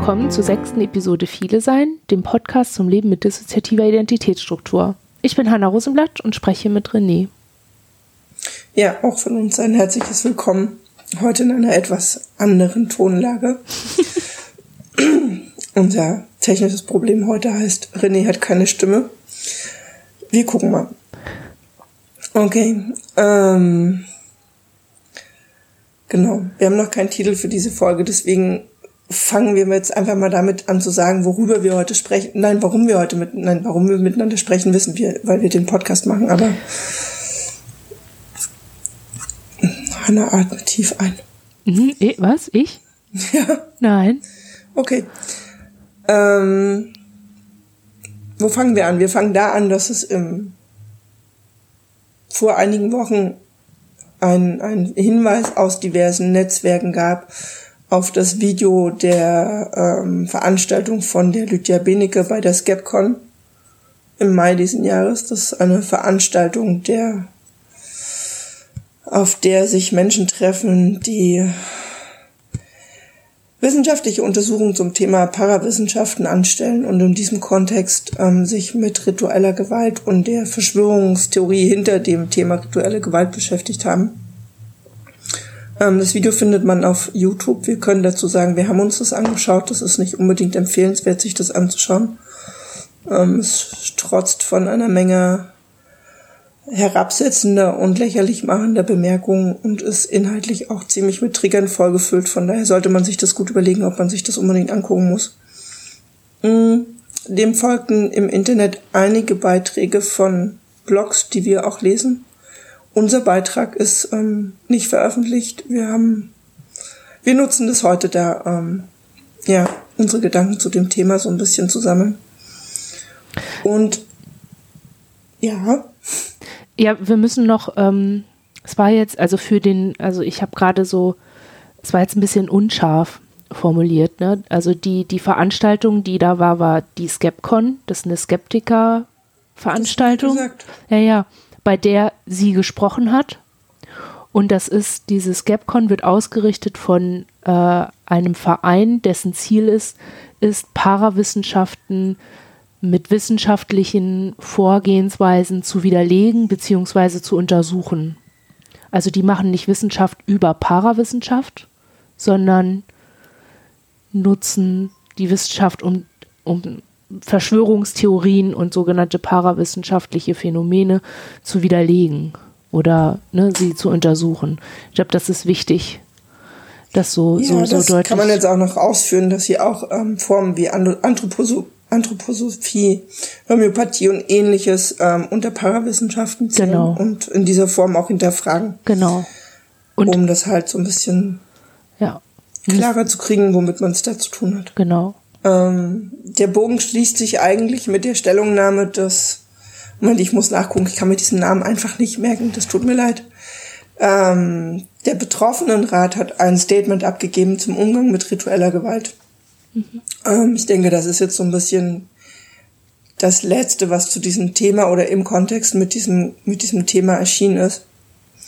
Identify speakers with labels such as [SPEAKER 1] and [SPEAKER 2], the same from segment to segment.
[SPEAKER 1] willkommen zur sechsten Episode Viele Sein, dem Podcast zum Leben mit dissoziativer Identitätsstruktur. Ich bin Hanna Rosenblatt und spreche mit René.
[SPEAKER 2] Ja, auch von uns ein herzliches Willkommen. Heute in einer etwas anderen Tonlage. Unser technisches Problem heute heißt, René hat keine Stimme. Wir gucken mal. Okay. Ähm, genau. Wir haben noch keinen Titel für diese Folge, deswegen fangen wir jetzt einfach mal damit an zu sagen, worüber wir heute sprechen. Nein, warum wir heute mit, nein, warum wir miteinander sprechen, wissen wir, weil wir den Podcast machen, aber Hanna atmet tief ein.
[SPEAKER 1] Mhm, was? Ich?
[SPEAKER 2] Ja.
[SPEAKER 1] Nein.
[SPEAKER 2] Okay. Ähm, wo fangen wir an? Wir fangen da an, dass es im, vor einigen Wochen ein, ein Hinweis aus diversen Netzwerken gab, auf das Video der ähm, Veranstaltung von der Lydia Benecke bei der Skepcon im Mai diesen Jahres. Das ist eine Veranstaltung, der, auf der sich Menschen treffen, die wissenschaftliche Untersuchungen zum Thema Parawissenschaften anstellen und in diesem Kontext ähm, sich mit ritueller Gewalt und der Verschwörungstheorie hinter dem Thema rituelle Gewalt beschäftigt haben. Ähm, das Video findet man auf YouTube. Wir können dazu sagen, wir haben uns das angeschaut. Das ist nicht unbedingt empfehlenswert, sich das anzuschauen. Ähm, es trotzt von einer Menge herabsetzender und lächerlich machender Bemerkungen und ist inhaltlich auch ziemlich mit Triggern vollgefüllt. Von daher sollte man sich das gut überlegen, ob man sich das unbedingt angucken muss. Mm, dem folgten im Internet einige Beiträge von Blogs, die wir auch lesen. Unser Beitrag ist ähm, nicht veröffentlicht. Wir haben, wir nutzen das heute da, ähm, ja, unsere Gedanken zu dem Thema so ein bisschen zu sammeln. Und ja.
[SPEAKER 1] Ja, wir müssen noch, ähm, es war jetzt, also für den, also ich habe gerade so, es war jetzt ein bisschen unscharf formuliert, ne? Also die, die Veranstaltung, die da war, war die Skepcon, das ist eine Skeptiker-Veranstaltung. Ja, ja bei der sie gesprochen hat. Und das ist, dieses Gapcon wird ausgerichtet von äh, einem Verein, dessen Ziel ist, ist Parawissenschaften mit wissenschaftlichen Vorgehensweisen zu widerlegen bzw. zu untersuchen. Also die machen nicht Wissenschaft über Parawissenschaft, sondern nutzen die Wissenschaft, um, um Verschwörungstheorien und sogenannte parawissenschaftliche Phänomene zu widerlegen oder ne, sie zu untersuchen. Ich glaube, das ist wichtig, das so, ja, so, so das deutlich.
[SPEAKER 2] kann man jetzt auch noch ausführen, dass sie auch ähm, Formen wie Anthroposo Anthroposophie, Homöopathie und ähnliches ähm, unter Parawissenschaften zählen genau. und in dieser Form auch hinterfragen.
[SPEAKER 1] Genau.
[SPEAKER 2] Und um das halt so ein bisschen
[SPEAKER 1] ja.
[SPEAKER 2] klarer zu kriegen, womit man es da zu tun hat.
[SPEAKER 1] Genau.
[SPEAKER 2] Ähm, der Bogen schließt sich eigentlich mit der Stellungnahme des, Moment, ich muss nachgucken, ich kann mir diesen Namen einfach nicht merken, das tut mir leid. Ähm, der Betroffenenrat hat ein Statement abgegeben zum Umgang mit ritueller Gewalt. Mhm. Ähm, ich denke, das ist jetzt so ein bisschen das Letzte, was zu diesem Thema oder im Kontext mit diesem, mit diesem Thema erschienen ist.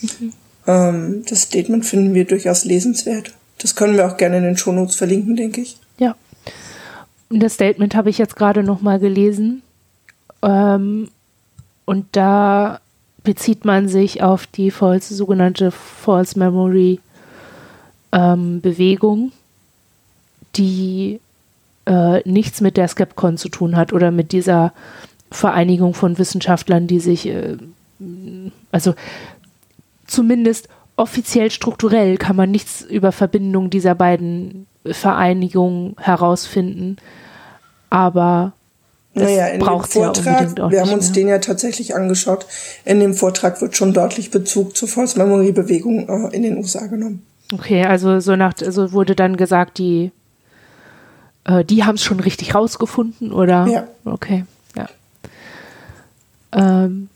[SPEAKER 2] Mhm. Ähm, das Statement finden wir durchaus lesenswert. Das können wir auch gerne in den Shownotes verlinken, denke ich.
[SPEAKER 1] Das Statement habe ich jetzt gerade noch mal gelesen. Ähm, und da bezieht man sich auf die false, sogenannte False Memory ähm, Bewegung, die äh, nichts mit der Skepcon zu tun hat oder mit dieser Vereinigung von Wissenschaftlern, die sich, äh, also zumindest offiziell strukturell kann man nichts über Verbindung dieser beiden Vereinigungen herausfinden aber
[SPEAKER 2] das naja, in dem Vortrag, ja wir haben uns mehr. den ja tatsächlich angeschaut, in dem Vortrag wird schon deutlich Bezug zur False Memory Bewegung äh, in den USA genommen.
[SPEAKER 1] Okay, also so nach, also wurde dann gesagt, die, äh, die haben es schon richtig rausgefunden, oder?
[SPEAKER 2] Ja.
[SPEAKER 1] Okay, ja. Ähm,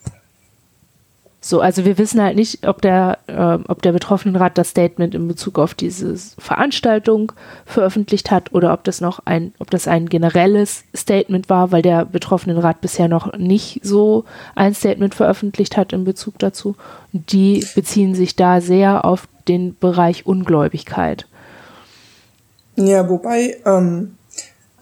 [SPEAKER 1] so, also wir wissen halt nicht, ob der, äh, ob der Betroffenenrat das Statement in Bezug auf diese Veranstaltung veröffentlicht hat oder ob das noch ein, ob das ein generelles Statement war, weil der Betroffenenrat bisher noch nicht so ein Statement veröffentlicht hat in Bezug dazu. Die beziehen sich da sehr auf den Bereich Ungläubigkeit.
[SPEAKER 2] Ja, wobei ähm,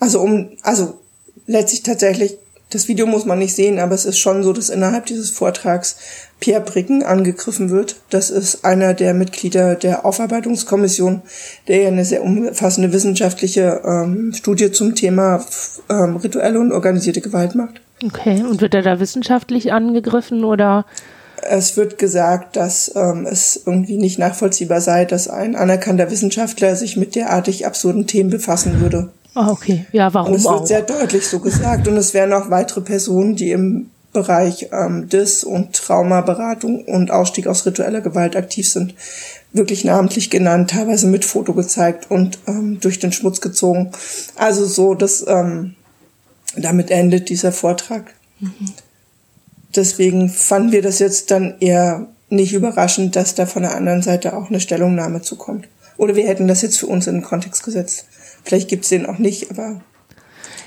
[SPEAKER 2] Also um, also letztlich tatsächlich, das Video muss man nicht sehen, aber es ist schon so, dass innerhalb dieses Vortrags Pierre Bricken angegriffen wird. Das ist einer der Mitglieder der Aufarbeitungskommission, der ja eine sehr umfassende wissenschaftliche ähm, Studie zum Thema ähm, rituelle und organisierte Gewalt macht.
[SPEAKER 1] Okay, und wird er da wissenschaftlich angegriffen oder?
[SPEAKER 2] Es wird gesagt, dass ähm, es irgendwie nicht nachvollziehbar sei, dass ein anerkannter Wissenschaftler sich mit derartig absurden Themen befassen würde.
[SPEAKER 1] Ah, okay. Ja, warum
[SPEAKER 2] und es wird
[SPEAKER 1] auch?
[SPEAKER 2] sehr deutlich so gesagt. Und es wären auch weitere Personen, die im Bereich ähm, DIS und Traumaberatung und Ausstieg aus ritueller Gewalt aktiv sind, wirklich namentlich genannt, teilweise mit Foto gezeigt und ähm, durch den Schmutz gezogen. Also so, dass ähm, damit endet dieser Vortrag. Mhm. Deswegen fanden wir das jetzt dann eher nicht überraschend, dass da von der anderen Seite auch eine Stellungnahme zukommt. Oder wir hätten das jetzt für uns in den Kontext gesetzt. Vielleicht gibt es den auch nicht, aber.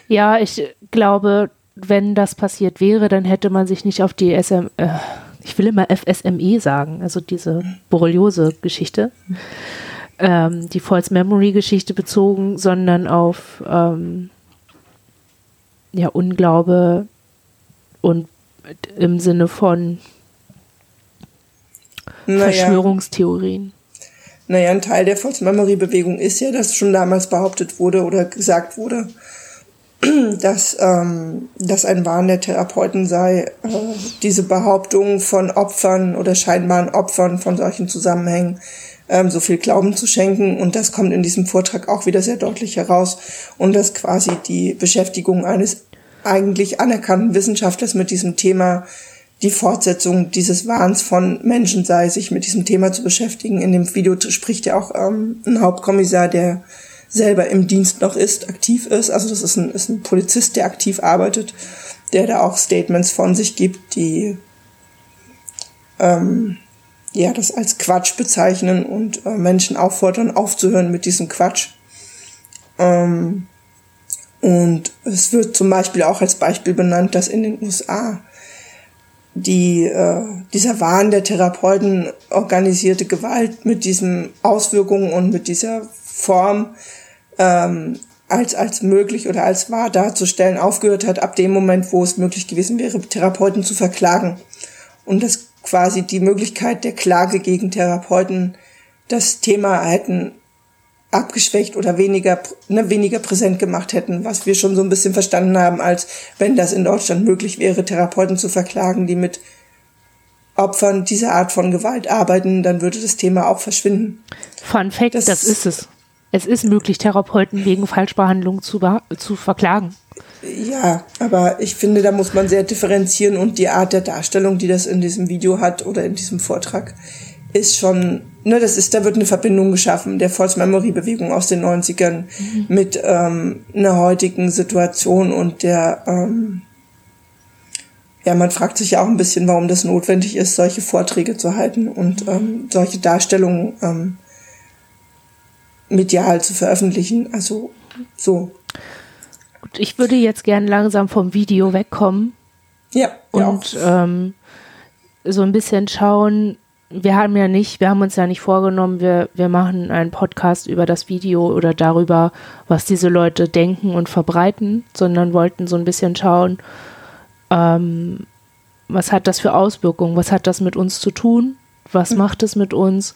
[SPEAKER 1] Ja, ich glaube, wenn das passiert wäre, dann hätte man sich nicht auf die SM, äh, ich will immer FSME sagen, also diese Borreliose-Geschichte, ähm, die False Memory-Geschichte bezogen, sondern auf ähm, ja, Unglaube und im Sinne von naja. Verschwörungstheorien.
[SPEAKER 2] Naja, ein Teil der False Memory Bewegung ist ja, dass schon damals behauptet wurde oder gesagt wurde, dass, ähm, dass ein Wahn der Therapeuten sei, äh, diese Behauptung von Opfern oder scheinbaren Opfern von solchen Zusammenhängen ähm, so viel Glauben zu schenken. Und das kommt in diesem Vortrag auch wieder sehr deutlich heraus. Und dass quasi die Beschäftigung eines eigentlich anerkannten Wissenschaftlers mit diesem Thema die Fortsetzung dieses Wahns von Menschen sei, sich mit diesem Thema zu beschäftigen. In dem Video spricht ja auch ähm, ein Hauptkommissar, der selber im Dienst noch ist, aktiv ist. Also das ist ein, ist ein Polizist, der aktiv arbeitet, der da auch Statements von sich gibt, die ähm, ja das als Quatsch bezeichnen und äh, Menschen auffordern, aufzuhören mit diesem Quatsch. Ähm, und es wird zum Beispiel auch als Beispiel benannt, dass in den USA die, äh, dieser Wahn der Therapeuten organisierte Gewalt mit diesen Auswirkungen und mit dieser Form ähm, als, als möglich oder als wahr darzustellen aufgehört hat, ab dem Moment, wo es möglich gewesen wäre, Therapeuten zu verklagen. Und dass quasi die Möglichkeit der Klage gegen Therapeuten das Thema hätten abgeschwächt oder weniger, ne, weniger präsent gemacht hätten, was wir schon so ein bisschen verstanden haben, als wenn das in Deutschland möglich wäre, Therapeuten zu verklagen, die mit Opfern dieser Art von Gewalt arbeiten, dann würde das Thema auch verschwinden.
[SPEAKER 1] Fun Fact, das, das ist es. Es ist möglich, Therapeuten wegen Falschbehandlung zu, zu verklagen.
[SPEAKER 2] Ja, aber ich finde, da muss man sehr differenzieren und die Art der Darstellung, die das in diesem Video hat oder in diesem Vortrag, ist schon, ne, das ist, da wird eine Verbindung geschaffen der False Memory Bewegung aus den 90ern mhm. mit ähm, einer heutigen Situation und der, ähm, ja, man fragt sich ja auch ein bisschen, warum das notwendig ist, solche Vorträge zu halten und ähm, solche Darstellungen ähm, medial zu veröffentlichen. Also so.
[SPEAKER 1] Gut, ich würde jetzt gern langsam vom Video wegkommen.
[SPEAKER 2] Ja.
[SPEAKER 1] Und ähm, so ein bisschen schauen, wir haben ja nicht, wir haben uns ja nicht vorgenommen, wir, wir machen einen Podcast über das Video oder darüber, was diese Leute denken und verbreiten, sondern wollten so ein bisschen schauen, ähm, was hat das für Auswirkungen, was hat das mit uns zu tun, was mhm. macht es mit uns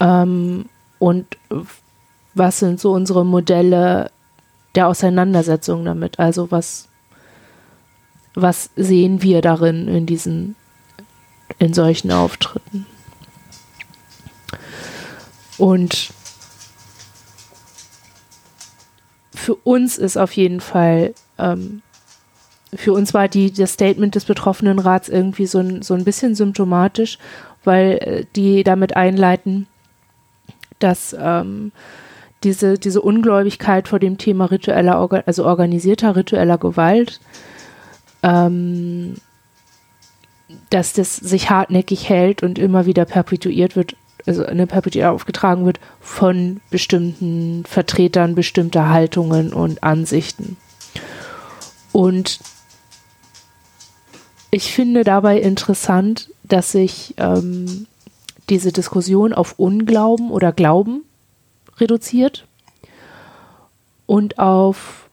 [SPEAKER 1] ähm, und was sind so unsere Modelle der Auseinandersetzung damit, also was, was sehen wir darin in diesen in solchen Auftritten. Und für uns ist auf jeden Fall, ähm, für uns war die, das Statement des betroffenen Rats irgendwie so ein, so ein bisschen symptomatisch, weil äh, die damit einleiten, dass ähm, diese, diese Ungläubigkeit vor dem Thema ritueller, also organisierter ritueller Gewalt ähm, dass das sich hartnäckig hält und immer wieder perpetuiert wird, also eine Perpetuierung aufgetragen wird von bestimmten Vertretern bestimmter Haltungen und Ansichten. Und ich finde dabei interessant, dass sich ähm, diese Diskussion auf Unglauben oder Glauben reduziert und auf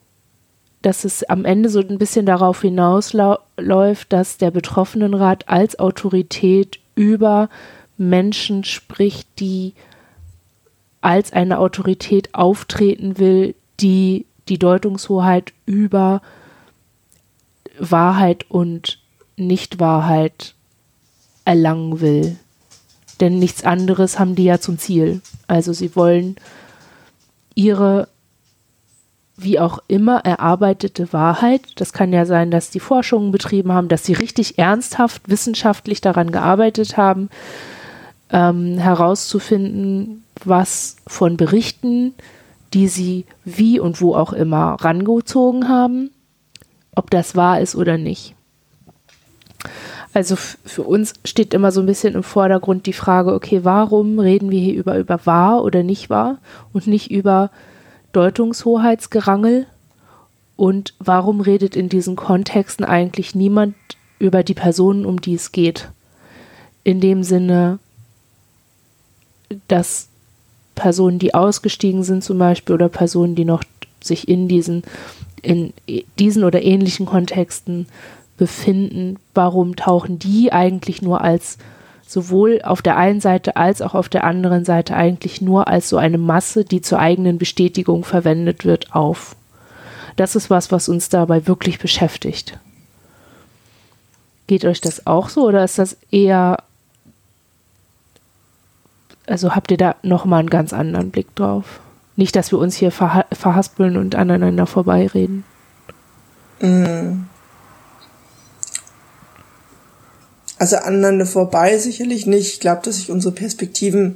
[SPEAKER 1] dass es am Ende so ein bisschen darauf hinausläuft, dass der Betroffenenrat als Autorität über Menschen spricht, die als eine Autorität auftreten will, die die Deutungshoheit über Wahrheit und Nichtwahrheit erlangen will. Denn nichts anderes haben die ja zum Ziel. Also sie wollen ihre wie auch immer erarbeitete Wahrheit, das kann ja sein, dass die Forschungen betrieben haben, dass sie richtig ernsthaft wissenschaftlich daran gearbeitet haben, ähm, herauszufinden, was von Berichten, die sie wie und wo auch immer rangezogen haben, ob das wahr ist oder nicht. Also für uns steht immer so ein bisschen im Vordergrund die Frage, okay, warum reden wir hier über, über wahr oder nicht wahr und nicht über Deutungshoheitsgerangel? Und warum redet in diesen Kontexten eigentlich niemand über die Personen, um die es geht? In dem Sinne, dass Personen, die ausgestiegen sind zum Beispiel oder Personen, die noch sich in diesen, in diesen oder ähnlichen Kontexten befinden, warum tauchen die eigentlich nur als sowohl auf der einen Seite als auch auf der anderen Seite eigentlich nur als so eine Masse, die zur eigenen Bestätigung verwendet wird, auf. Das ist was, was uns dabei wirklich beschäftigt. Geht euch das auch so oder ist das eher, also habt ihr da nochmal einen ganz anderen Blick drauf? Nicht, dass wir uns hier verha verhaspeln und aneinander vorbeireden.
[SPEAKER 2] Mm. Also aneinander vorbei sicherlich nicht. Ich glaube, dass sich unsere Perspektiven,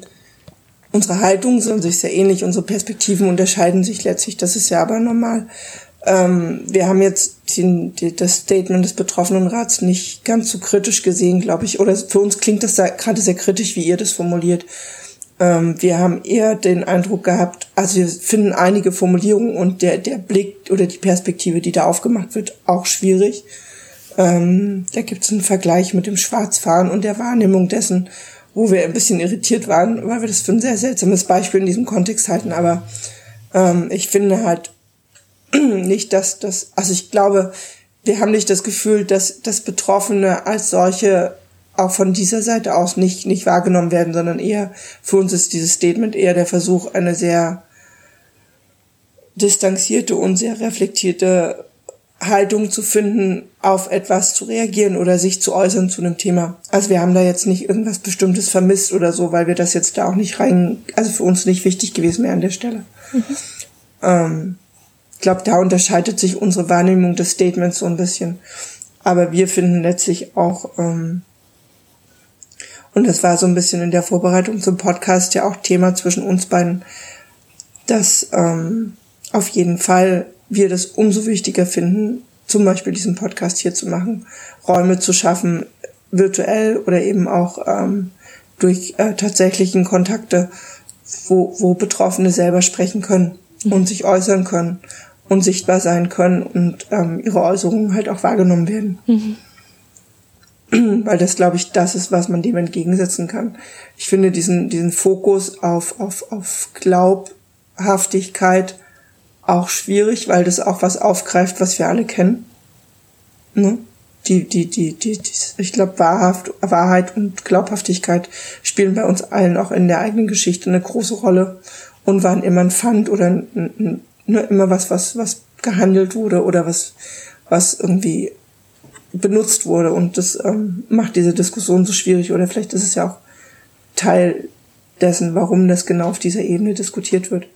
[SPEAKER 2] unsere Haltungen sind sich sehr ähnlich, unsere Perspektiven unterscheiden sich letztlich. Das ist ja aber normal. Ähm, wir haben jetzt den, die, das Statement des Betroffenenrats nicht ganz so kritisch gesehen, glaube ich. Oder für uns klingt das da gerade sehr kritisch, wie ihr das formuliert. Ähm, wir haben eher den Eindruck gehabt, also wir finden einige Formulierungen und der, der Blick oder die Perspektive, die da aufgemacht wird, auch schwierig. Ähm, da gibt es einen Vergleich mit dem Schwarzfahren und der Wahrnehmung dessen, wo wir ein bisschen irritiert waren, weil wir das für ein sehr seltsames Beispiel in diesem Kontext halten. Aber ähm, ich finde halt nicht, dass das, also ich glaube, wir haben nicht das Gefühl, dass, dass Betroffene als solche auch von dieser Seite aus nicht, nicht wahrgenommen werden, sondern eher, für uns ist dieses Statement eher der Versuch, eine sehr distanzierte und sehr reflektierte Haltung zu finden, auf etwas zu reagieren oder sich zu äußern zu einem Thema. Also wir haben da jetzt nicht irgendwas Bestimmtes vermisst oder so, weil wir das jetzt da auch nicht rein, also für uns nicht wichtig gewesen mehr an der Stelle. Mhm. Ähm, ich glaube, da unterscheidet sich unsere Wahrnehmung des Statements so ein bisschen. Aber wir finden letztlich auch, ähm, und das war so ein bisschen in der Vorbereitung zum Podcast ja auch Thema zwischen uns beiden, dass ähm, auf jeden Fall wir das umso wichtiger finden, zum Beispiel diesen Podcast hier zu machen, Räume zu schaffen, virtuell oder eben auch ähm, durch äh, tatsächlichen Kontakte, wo, wo Betroffene selber sprechen können und sich äußern können und sichtbar sein können und ähm, ihre Äußerungen halt auch wahrgenommen werden. Mhm. Weil das, glaube ich, das ist, was man dem entgegensetzen kann. Ich finde diesen, diesen Fokus auf, auf, auf Glaubhaftigkeit, auch schwierig, weil das auch was aufgreift, was wir alle kennen. Ne? Die, die, die, die, die ich glaube, Wahrhaft, Wahrheit und Glaubhaftigkeit spielen bei uns allen auch in der eigenen Geschichte eine große Rolle und waren immer ein Pfand oder ein, ein, ne, immer was, was, was gehandelt wurde oder was, was irgendwie benutzt wurde. Und das ähm, macht diese Diskussion so schwierig. Oder vielleicht ist es ja auch Teil dessen, warum das genau auf dieser Ebene diskutiert wird.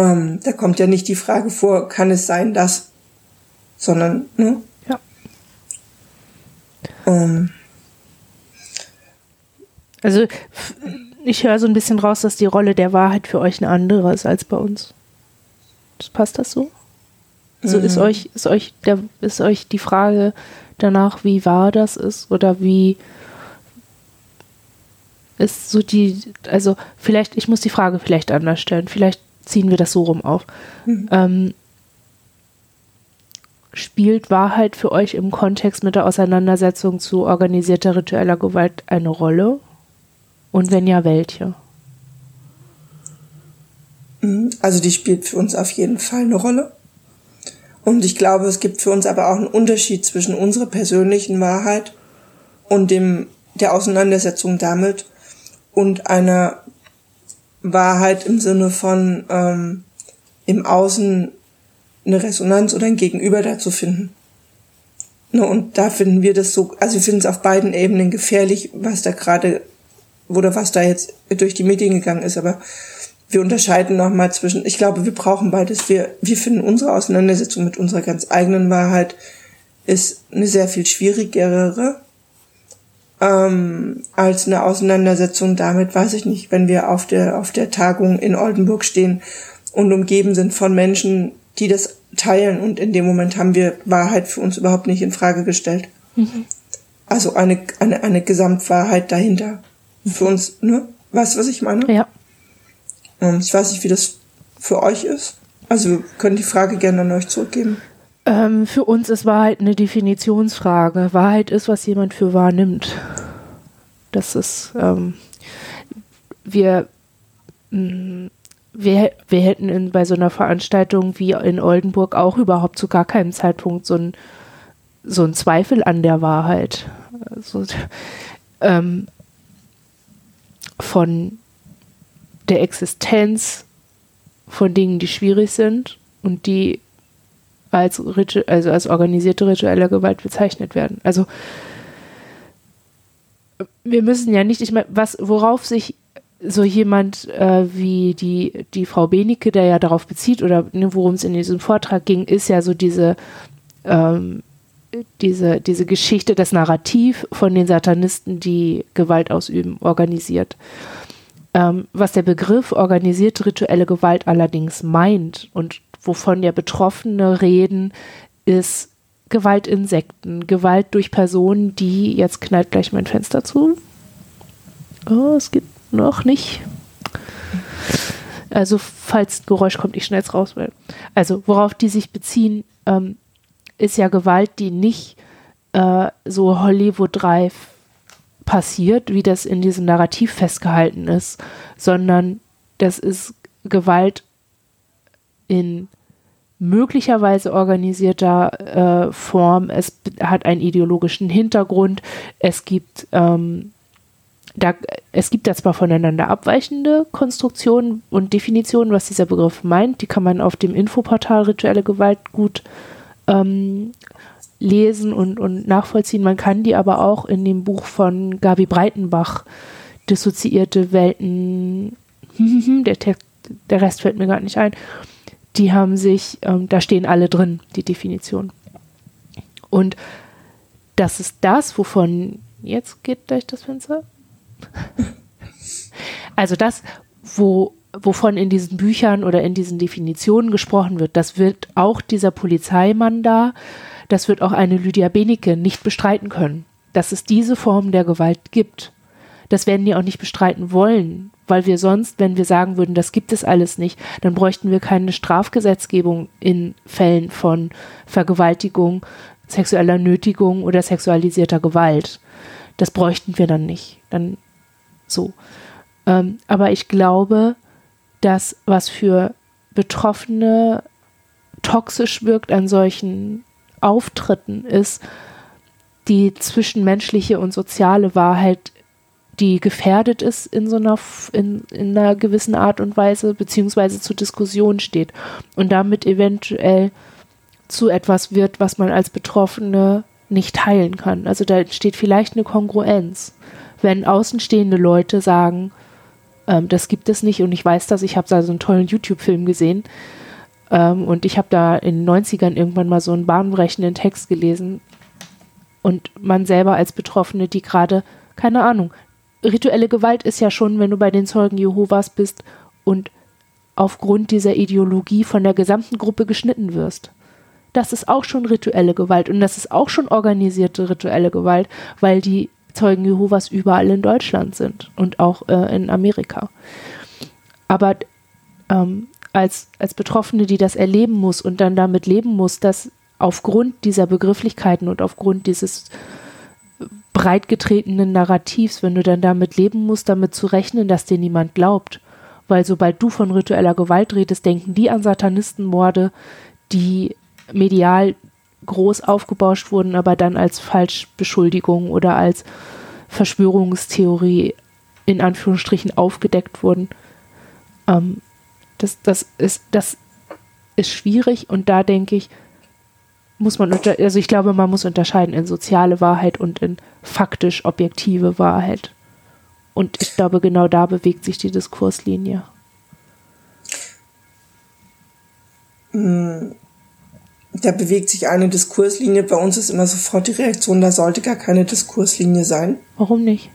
[SPEAKER 2] Ähm, da kommt ja nicht die Frage vor, kann es sein, dass, sondern, ne?
[SPEAKER 1] Ja. Ähm. Also, ich höre so ein bisschen raus, dass die Rolle der Wahrheit für euch eine andere ist als bei uns. Passt das so? So mhm. ist euch, ist euch der, ist euch die Frage danach, wie wahr das ist oder wie ist so die, also vielleicht, ich muss die Frage vielleicht anders stellen. Vielleicht ziehen wir das so rum auf. Mhm. Ähm, spielt Wahrheit für euch im Kontext mit der Auseinandersetzung zu organisierter ritueller Gewalt eine Rolle? Und wenn ja, welche?
[SPEAKER 2] Mhm. Also die spielt für uns auf jeden Fall eine Rolle. Und ich glaube, es gibt für uns aber auch einen Unterschied zwischen unserer persönlichen Wahrheit und dem, der Auseinandersetzung damit und einer Wahrheit im Sinne von ähm, im Außen eine Resonanz oder ein Gegenüber dazu finden. Ne, und da finden wir das so, also wir finden es auf beiden Ebenen gefährlich, was da gerade oder was da jetzt durch die Medien gegangen ist, aber wir unterscheiden nochmal zwischen, ich glaube, wir brauchen beides. Wir, wir finden unsere Auseinandersetzung mit unserer ganz eigenen Wahrheit ist eine sehr viel schwierigere ähm, als eine Auseinandersetzung damit, weiß ich nicht, wenn wir auf der, auf der Tagung in Oldenburg stehen und umgeben sind von Menschen, die das teilen und in dem Moment haben wir Wahrheit für uns überhaupt nicht in Frage gestellt. Mhm. Also eine, eine, eine Gesamtwahrheit dahinter. Mhm. Für uns, ne? Weißt du, was ich meine?
[SPEAKER 1] Ja.
[SPEAKER 2] Ähm, ich weiß nicht, wie das für euch ist. Also wir können die Frage gerne an euch zurückgeben.
[SPEAKER 1] Ähm, für uns ist Wahrheit eine Definitionsfrage. Wahrheit ist, was jemand für wahr nimmt. Das ist, ähm, wir, mh, mm, wir, wir hätten in, bei so einer Veranstaltung wie in Oldenburg auch überhaupt zu gar keinem Zeitpunkt so ein, so Zweifel an der Wahrheit. Also, ähm, von der Existenz von Dingen, die schwierig sind und die als, also als organisierte rituelle Gewalt bezeichnet werden. Also wir müssen ja nicht, ich meine, was, worauf sich so jemand äh, wie die, die Frau Benecke, der ja darauf bezieht, oder ne, worum es in diesem Vortrag ging, ist ja so diese, ähm, diese, diese Geschichte, das Narrativ von den Satanisten, die Gewalt ausüben, organisiert. Ähm, was der Begriff organisierte rituelle Gewalt allerdings meint und wovon ja Betroffene reden, ist Gewaltinsekten, Gewalt durch Personen, die, jetzt knallt gleich mein Fenster zu. Oh, es gibt noch nicht. Also, falls ein Geräusch kommt, ich schnell raus will. Also, worauf die sich beziehen, ähm, ist ja Gewalt, die nicht äh, so Hollywood-reif passiert, wie das in diesem Narrativ festgehalten ist, sondern das ist Gewalt in möglicherweise organisierter äh, Form. Es hat einen ideologischen Hintergrund. Es gibt ähm, da, es gibt da zwar voneinander abweichende Konstruktionen und Definitionen, was dieser Begriff meint. Die kann man auf dem Infoportal Rituelle Gewalt gut ähm, lesen und, und nachvollziehen. Man kann die aber auch in dem Buch von Gabi Breitenbach, Dissoziierte Welten, der, Text, der Rest fällt mir gar nicht ein, die haben sich, ähm, da stehen alle drin, die Definition. Und das ist das, wovon, jetzt geht gleich das Fenster. also das, wo, wovon in diesen Büchern oder in diesen Definitionen gesprochen wird, das wird auch dieser Polizeimann da, das wird auch eine Lydia Benecke nicht bestreiten können, dass es diese Form der Gewalt gibt. Das werden die auch nicht bestreiten wollen, weil wir sonst, wenn wir sagen würden, das gibt es alles nicht, dann bräuchten wir keine Strafgesetzgebung in Fällen von Vergewaltigung, sexueller Nötigung oder sexualisierter Gewalt. Das bräuchten wir dann nicht. Dann so. Ähm, aber ich glaube, dass was für Betroffene toxisch wirkt an solchen Auftritten ist die zwischenmenschliche und soziale Wahrheit, die gefährdet ist in so einer, in, in einer gewissen Art und Weise, beziehungsweise zur Diskussion steht und damit eventuell zu etwas wird, was man als Betroffene nicht teilen kann. Also da entsteht vielleicht eine Kongruenz. Wenn außenstehende Leute sagen, ähm, das gibt es nicht und ich weiß das, ich habe da so einen tollen YouTube-Film gesehen, ähm, und ich habe da in den 90ern irgendwann mal so einen bahnbrechenden Text gelesen. Und man selber als Betroffene, die gerade, keine Ahnung, rituelle Gewalt ist ja schon, wenn du bei den Zeugen Jehovas bist und aufgrund dieser Ideologie von der gesamten Gruppe geschnitten wirst. Das ist auch schon rituelle Gewalt und das ist auch schon organisierte rituelle Gewalt, weil die Zeugen Jehovas überall in Deutschland sind und auch äh, in Amerika. Aber ähm, als, als Betroffene, die das erleben muss und dann damit leben muss, dass aufgrund dieser Begrifflichkeiten und aufgrund dieses breitgetretenen Narrativs, wenn du dann damit leben musst, damit zu rechnen, dass dir niemand glaubt. Weil sobald du von ritueller Gewalt redest, denken die an Satanistenmorde, die medial groß aufgebauscht wurden, aber dann als Falschbeschuldigung oder als Verschwörungstheorie in Anführungsstrichen aufgedeckt wurden. Ähm, das, das, ist, das ist schwierig und da denke ich, muss man, also ich glaube, man muss unterscheiden in soziale Wahrheit und in faktisch objektive Wahrheit. Und ich glaube, genau da bewegt sich die Diskurslinie.
[SPEAKER 2] Hm, da bewegt sich eine Diskurslinie. Bei uns ist immer sofort die Reaktion, da sollte gar keine Diskurslinie sein.
[SPEAKER 1] Warum nicht?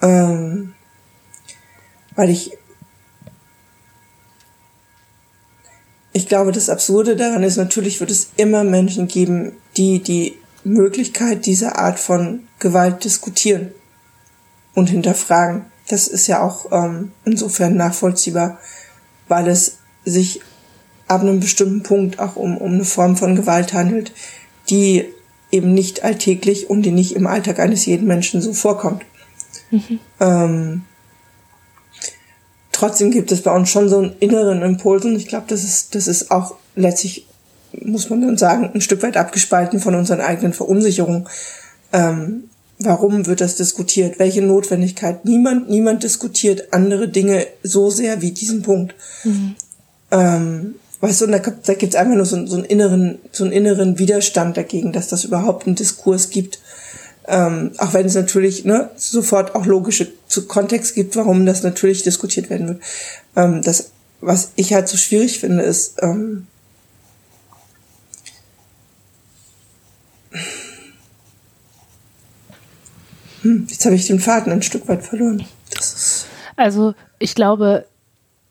[SPEAKER 2] Ähm, weil ich ich glaube, das Absurde daran ist, natürlich wird es immer Menschen geben, die die Möglichkeit dieser Art von Gewalt diskutieren und hinterfragen. Das ist ja auch ähm, insofern nachvollziehbar, weil es sich ab einem bestimmten Punkt auch um, um eine Form von Gewalt handelt, die eben nicht alltäglich und die nicht im Alltag eines jeden Menschen so vorkommt. Mhm. Ähm, trotzdem gibt es bei uns schon so einen inneren Impuls und ich glaube, das ist, das ist auch letztlich, muss man dann sagen, ein Stück weit abgespalten von unseren eigenen Verunsicherungen. Ähm, warum wird das diskutiert? Welche Notwendigkeit? Niemand, niemand diskutiert andere Dinge so sehr wie diesen Punkt. Mhm. Ähm, weißt du, und da, da gibt es einfach nur so, so, einen inneren, so einen inneren Widerstand dagegen, dass das überhaupt einen Diskurs gibt. Ähm, auch wenn es natürlich ne, sofort auch logische zu Kontext gibt, warum das natürlich diskutiert werden wird. Ähm, das, was ich halt so schwierig finde, ist, ähm, hm, jetzt habe ich den Faden ein Stück weit verloren.
[SPEAKER 1] also ich glaube,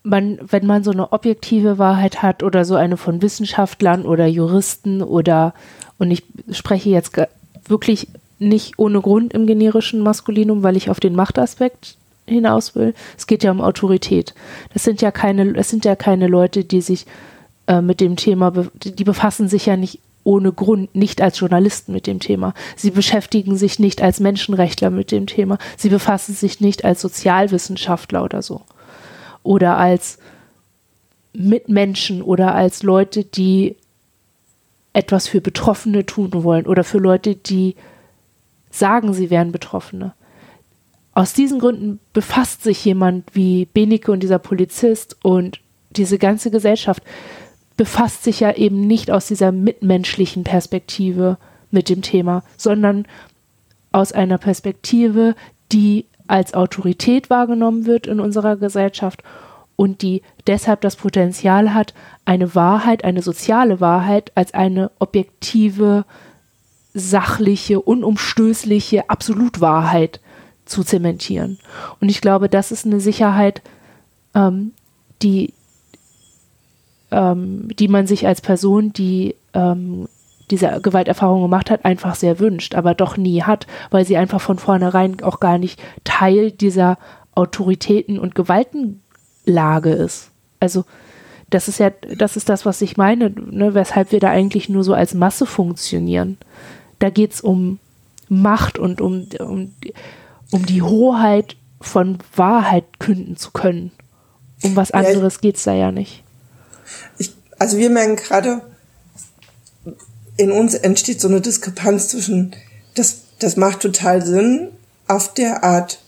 [SPEAKER 1] man, wenn man so eine objektive Wahrheit hat oder so eine von Wissenschaftlern oder Juristen oder, und ich spreche jetzt wirklich nicht ohne Grund im generischen Maskulinum, weil ich auf den Machtaspekt hinaus will. Es geht ja um Autorität. Das sind ja keine, es sind ja keine Leute, die sich äh, mit dem Thema, be die befassen sich ja nicht ohne Grund nicht als Journalisten mit dem Thema. Sie beschäftigen sich nicht als Menschenrechtler mit dem Thema. Sie befassen sich nicht als Sozialwissenschaftler oder so. Oder als Mitmenschen oder als Leute, die etwas für Betroffene tun wollen oder für Leute, die sagen, sie wären Betroffene. Aus diesen Gründen befasst sich jemand wie Benike und dieser Polizist und diese ganze Gesellschaft befasst sich ja eben nicht aus dieser mitmenschlichen Perspektive mit dem Thema, sondern aus einer Perspektive, die als Autorität wahrgenommen wird in unserer Gesellschaft und die deshalb das Potenzial hat, eine Wahrheit, eine soziale Wahrheit als eine objektive sachliche, unumstößliche Absolutwahrheit zu zementieren. Und ich glaube, das ist eine Sicherheit, ähm, die, ähm, die man sich als Person, die ähm, diese Gewalterfahrung gemacht hat, einfach sehr wünscht, aber doch nie hat, weil sie einfach von vornherein auch gar nicht Teil dieser Autoritäten und Gewaltenlage ist. Also das ist ja, das ist das, was ich meine, ne, weshalb wir da eigentlich nur so als Masse funktionieren. Da geht es um Macht und um, um, um die Hoheit von Wahrheit künden zu können. Um was anderes ja, geht es da ja nicht.
[SPEAKER 2] Ich, also wir merken gerade, in uns entsteht so eine Diskrepanz zwischen, das, das macht total Sinn, auf der Art,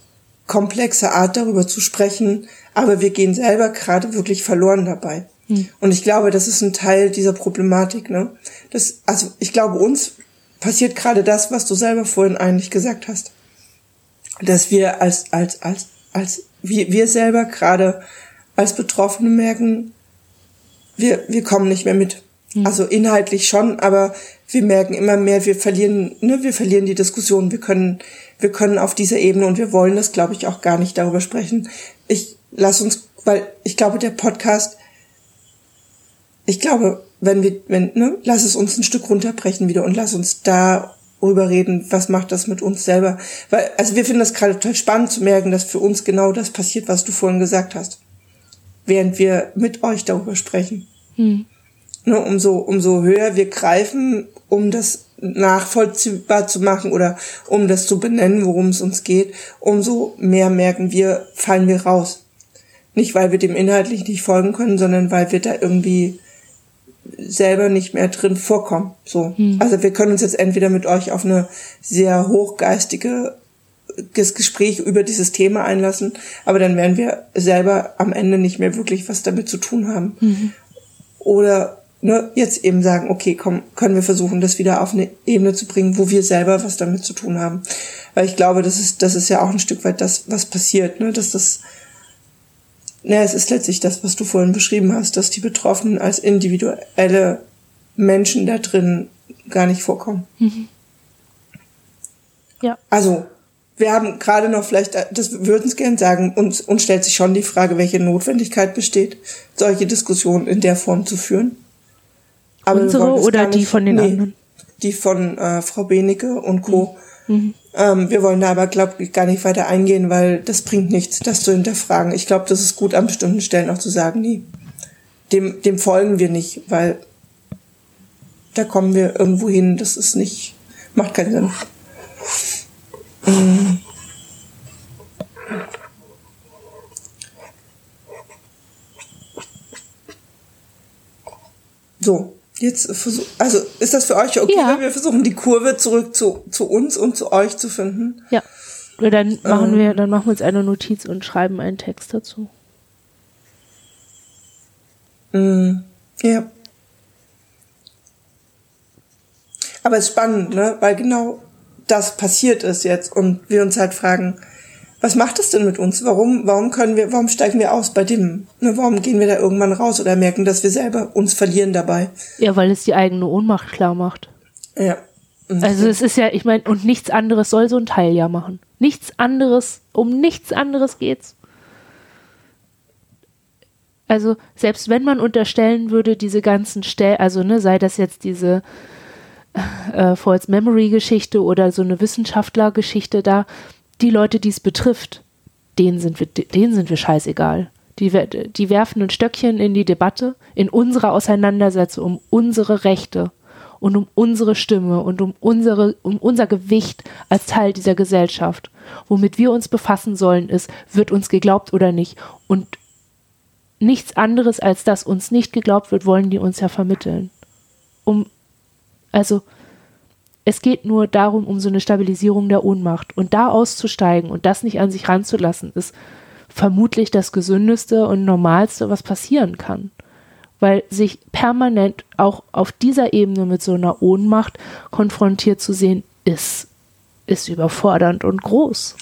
[SPEAKER 2] komplexe Art darüber zu sprechen, aber wir gehen selber gerade wirklich verloren dabei. Hm. Und ich glaube, das ist ein Teil dieser Problematik. Ne? Das, also ich glaube, uns passiert gerade das, was du selber vorhin eigentlich gesagt hast. Dass wir als, als, als, als, wir, wir selber gerade als Betroffene merken, wir, wir kommen nicht mehr mit. Mhm. Also inhaltlich schon, aber wir merken immer mehr, wir verlieren, ne, wir verlieren die Diskussion. Wir können, wir können auf dieser Ebene und wir wollen das, glaube ich, auch gar nicht darüber sprechen. Ich lass uns, weil ich glaube, der Podcast, ich glaube, wenn wir, wenn, ne, lass es uns ein Stück runterbrechen wieder und lass uns darüber reden, was macht das mit uns selber. Weil, also wir finden das gerade total spannend zu merken, dass für uns genau das passiert, was du vorhin gesagt hast. Während wir mit euch darüber sprechen. Hm. Ne, umso, umso höher wir greifen, um das nachvollziehbar zu machen oder um das zu benennen, worum es uns geht, umso mehr merken wir, fallen wir raus. Nicht, weil wir dem inhaltlich nicht folgen können, sondern weil wir da irgendwie selber nicht mehr drin vorkommen. So. Hm. Also wir können uns jetzt entweder mit euch auf eine sehr hochgeistige Gespräch über dieses Thema einlassen, aber dann werden wir selber am Ende nicht mehr wirklich was damit zu tun haben. Mhm. Oder ne, jetzt eben sagen, okay, komm, können wir versuchen, das wieder auf eine Ebene zu bringen, wo wir selber was damit zu tun haben. Weil ich glaube, das ist, das ist ja auch ein Stück weit das, was passiert, ne, dass das, ne, es ist letztlich das, was du vorhin beschrieben hast, dass die Betroffenen als individuelle Menschen da drin gar nicht vorkommen. Mhm. Ja. Also, wir haben gerade noch vielleicht, das würden es gern sagen, uns, uns stellt sich schon die Frage, welche Notwendigkeit besteht, solche Diskussionen in der Form zu führen.
[SPEAKER 1] Aber Unsere oder die von den nee, anderen?
[SPEAKER 2] Die von äh, Frau Benecke und Co. Mhm. Ähm, wir wollen da aber, glaube ich, gar nicht weiter eingehen, weil das bringt nichts, das zu hinterfragen. Ich glaube, das ist gut, an bestimmten Stellen auch zu sagen, nee, dem, dem folgen wir nicht, weil da kommen wir irgendwo hin, das ist nicht, macht keinen Sinn. Mhm. So, jetzt also ist das für euch okay, ja. wenn wir versuchen, die Kurve zurück zu, zu uns und zu euch zu finden?
[SPEAKER 1] Ja. Oder dann machen ähm, wir, dann machen wir uns eine Notiz und schreiben einen Text dazu.
[SPEAKER 2] Mm, ja. Aber es ist spannend, ne? Weil genau das passiert ist jetzt und wir uns halt fragen, was macht es denn mit uns? Warum, warum können wir, warum steigen wir aus bei dem? Ne, warum gehen wir da irgendwann raus oder merken, dass wir selber uns verlieren dabei?
[SPEAKER 1] Ja, weil es die eigene Ohnmacht klar macht.
[SPEAKER 2] Ja.
[SPEAKER 1] Also es ist ja, ich meine, und nichts anderes soll so ein Teil ja machen. Nichts anderes, um nichts anderes geht's. Also selbst wenn man unterstellen würde, diese ganzen Stellen, also ne, sei das jetzt diese äh, False Memory Geschichte oder so eine Wissenschaftlergeschichte da, die Leute, die es betrifft, denen sind wir, denen sind wir scheißegal. Die, die werfen ein Stöckchen in die Debatte, in unsere Auseinandersetzung um unsere Rechte und um unsere Stimme und um unsere, um unser Gewicht als Teil dieser Gesellschaft. Womit wir uns befassen sollen, ist, wird uns geglaubt oder nicht. Und nichts anderes als dass uns nicht geglaubt wird, wollen die uns ja vermitteln. Um also es geht nur darum, um so eine Stabilisierung der Ohnmacht. Und da auszusteigen und das nicht an sich ranzulassen, ist vermutlich das Gesündeste und Normalste, was passieren kann. Weil sich permanent auch auf dieser Ebene mit so einer Ohnmacht konfrontiert zu sehen, ist, ist überfordernd und groß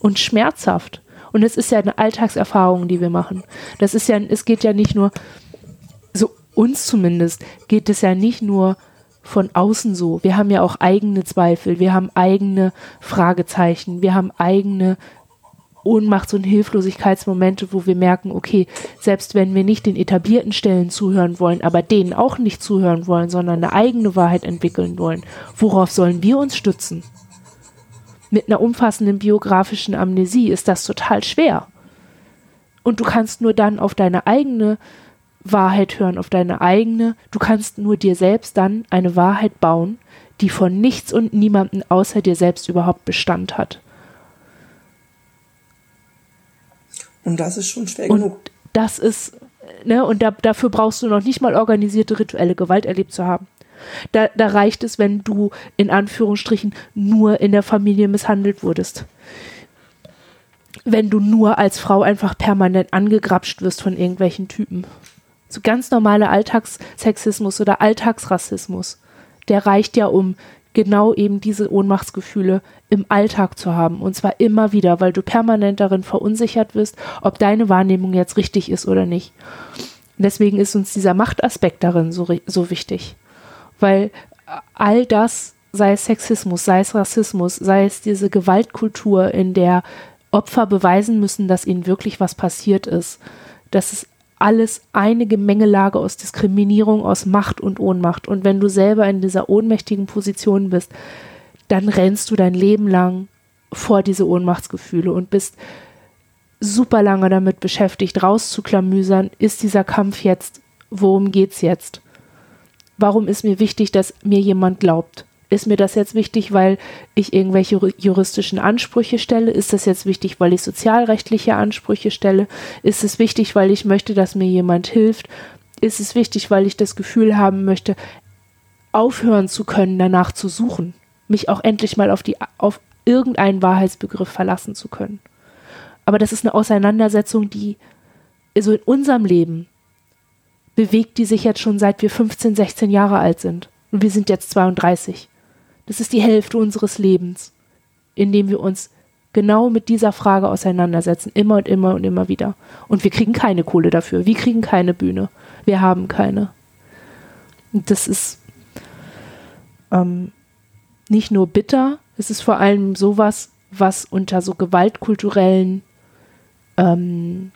[SPEAKER 1] und schmerzhaft. Und es ist ja eine Alltagserfahrung, die wir machen. Das ist ja, es geht ja nicht nur, so uns zumindest, geht es ja nicht nur von außen so. Wir haben ja auch eigene Zweifel, wir haben eigene Fragezeichen, wir haben eigene Ohnmachts- und Hilflosigkeitsmomente, wo wir merken, okay, selbst wenn wir nicht den etablierten Stellen zuhören wollen, aber denen auch nicht zuhören wollen, sondern eine eigene Wahrheit entwickeln wollen, worauf sollen wir uns stützen? Mit einer umfassenden biografischen Amnesie ist das total schwer. Und du kannst nur dann auf deine eigene Wahrheit hören, auf deine eigene. Du kannst nur dir selbst dann eine Wahrheit bauen, die von nichts und niemandem außer dir selbst überhaupt Bestand hat.
[SPEAKER 2] Und das ist schon schwer und genug.
[SPEAKER 1] Das ist, ne, und da, dafür brauchst du noch nicht mal organisierte rituelle Gewalt erlebt zu haben. Da, da reicht es, wenn du in Anführungsstrichen nur in der Familie misshandelt wurdest wenn du nur als Frau einfach permanent angegrapscht wirst von irgendwelchen Typen so ganz normaler Alltagssexismus oder Alltagsrassismus, der reicht ja, um genau eben diese Ohnmachtsgefühle im Alltag zu haben. Und zwar immer wieder, weil du permanent darin verunsichert wirst, ob deine Wahrnehmung jetzt richtig ist oder nicht. deswegen ist uns dieser Machtaspekt darin so, so wichtig. Weil all das, sei es Sexismus, sei es Rassismus, sei es diese Gewaltkultur, in der Opfer beweisen müssen, dass ihnen wirklich was passiert ist, das ist alles eine Gemengelage aus Diskriminierung, aus Macht und Ohnmacht. Und wenn du selber in dieser ohnmächtigen Position bist, dann rennst du dein Leben lang vor diese Ohnmachtsgefühle und bist super lange damit beschäftigt, rauszuklamüsern, ist dieser Kampf jetzt, worum geht's jetzt? Warum ist mir wichtig, dass mir jemand glaubt? Ist mir das jetzt wichtig, weil ich irgendwelche juristischen Ansprüche stelle? Ist das jetzt wichtig, weil ich sozialrechtliche Ansprüche stelle? Ist es wichtig, weil ich möchte, dass mir jemand hilft? Ist es wichtig, weil ich das Gefühl haben möchte, aufhören zu können, danach zu suchen? Mich auch endlich mal auf, die, auf irgendeinen Wahrheitsbegriff verlassen zu können. Aber das ist eine Auseinandersetzung, die so in unserem Leben bewegt die sich jetzt schon seit wir 15, 16 Jahre alt sind. Und wir sind jetzt 32. Das ist die Hälfte unseres Lebens, in dem wir uns genau mit dieser Frage auseinandersetzen, immer und immer und immer wieder. Und wir kriegen keine Kohle dafür. Wir kriegen keine Bühne. Wir haben keine. Und das ist ähm, nicht nur bitter, es ist vor allem sowas, was unter so gewaltkulturellen ähm,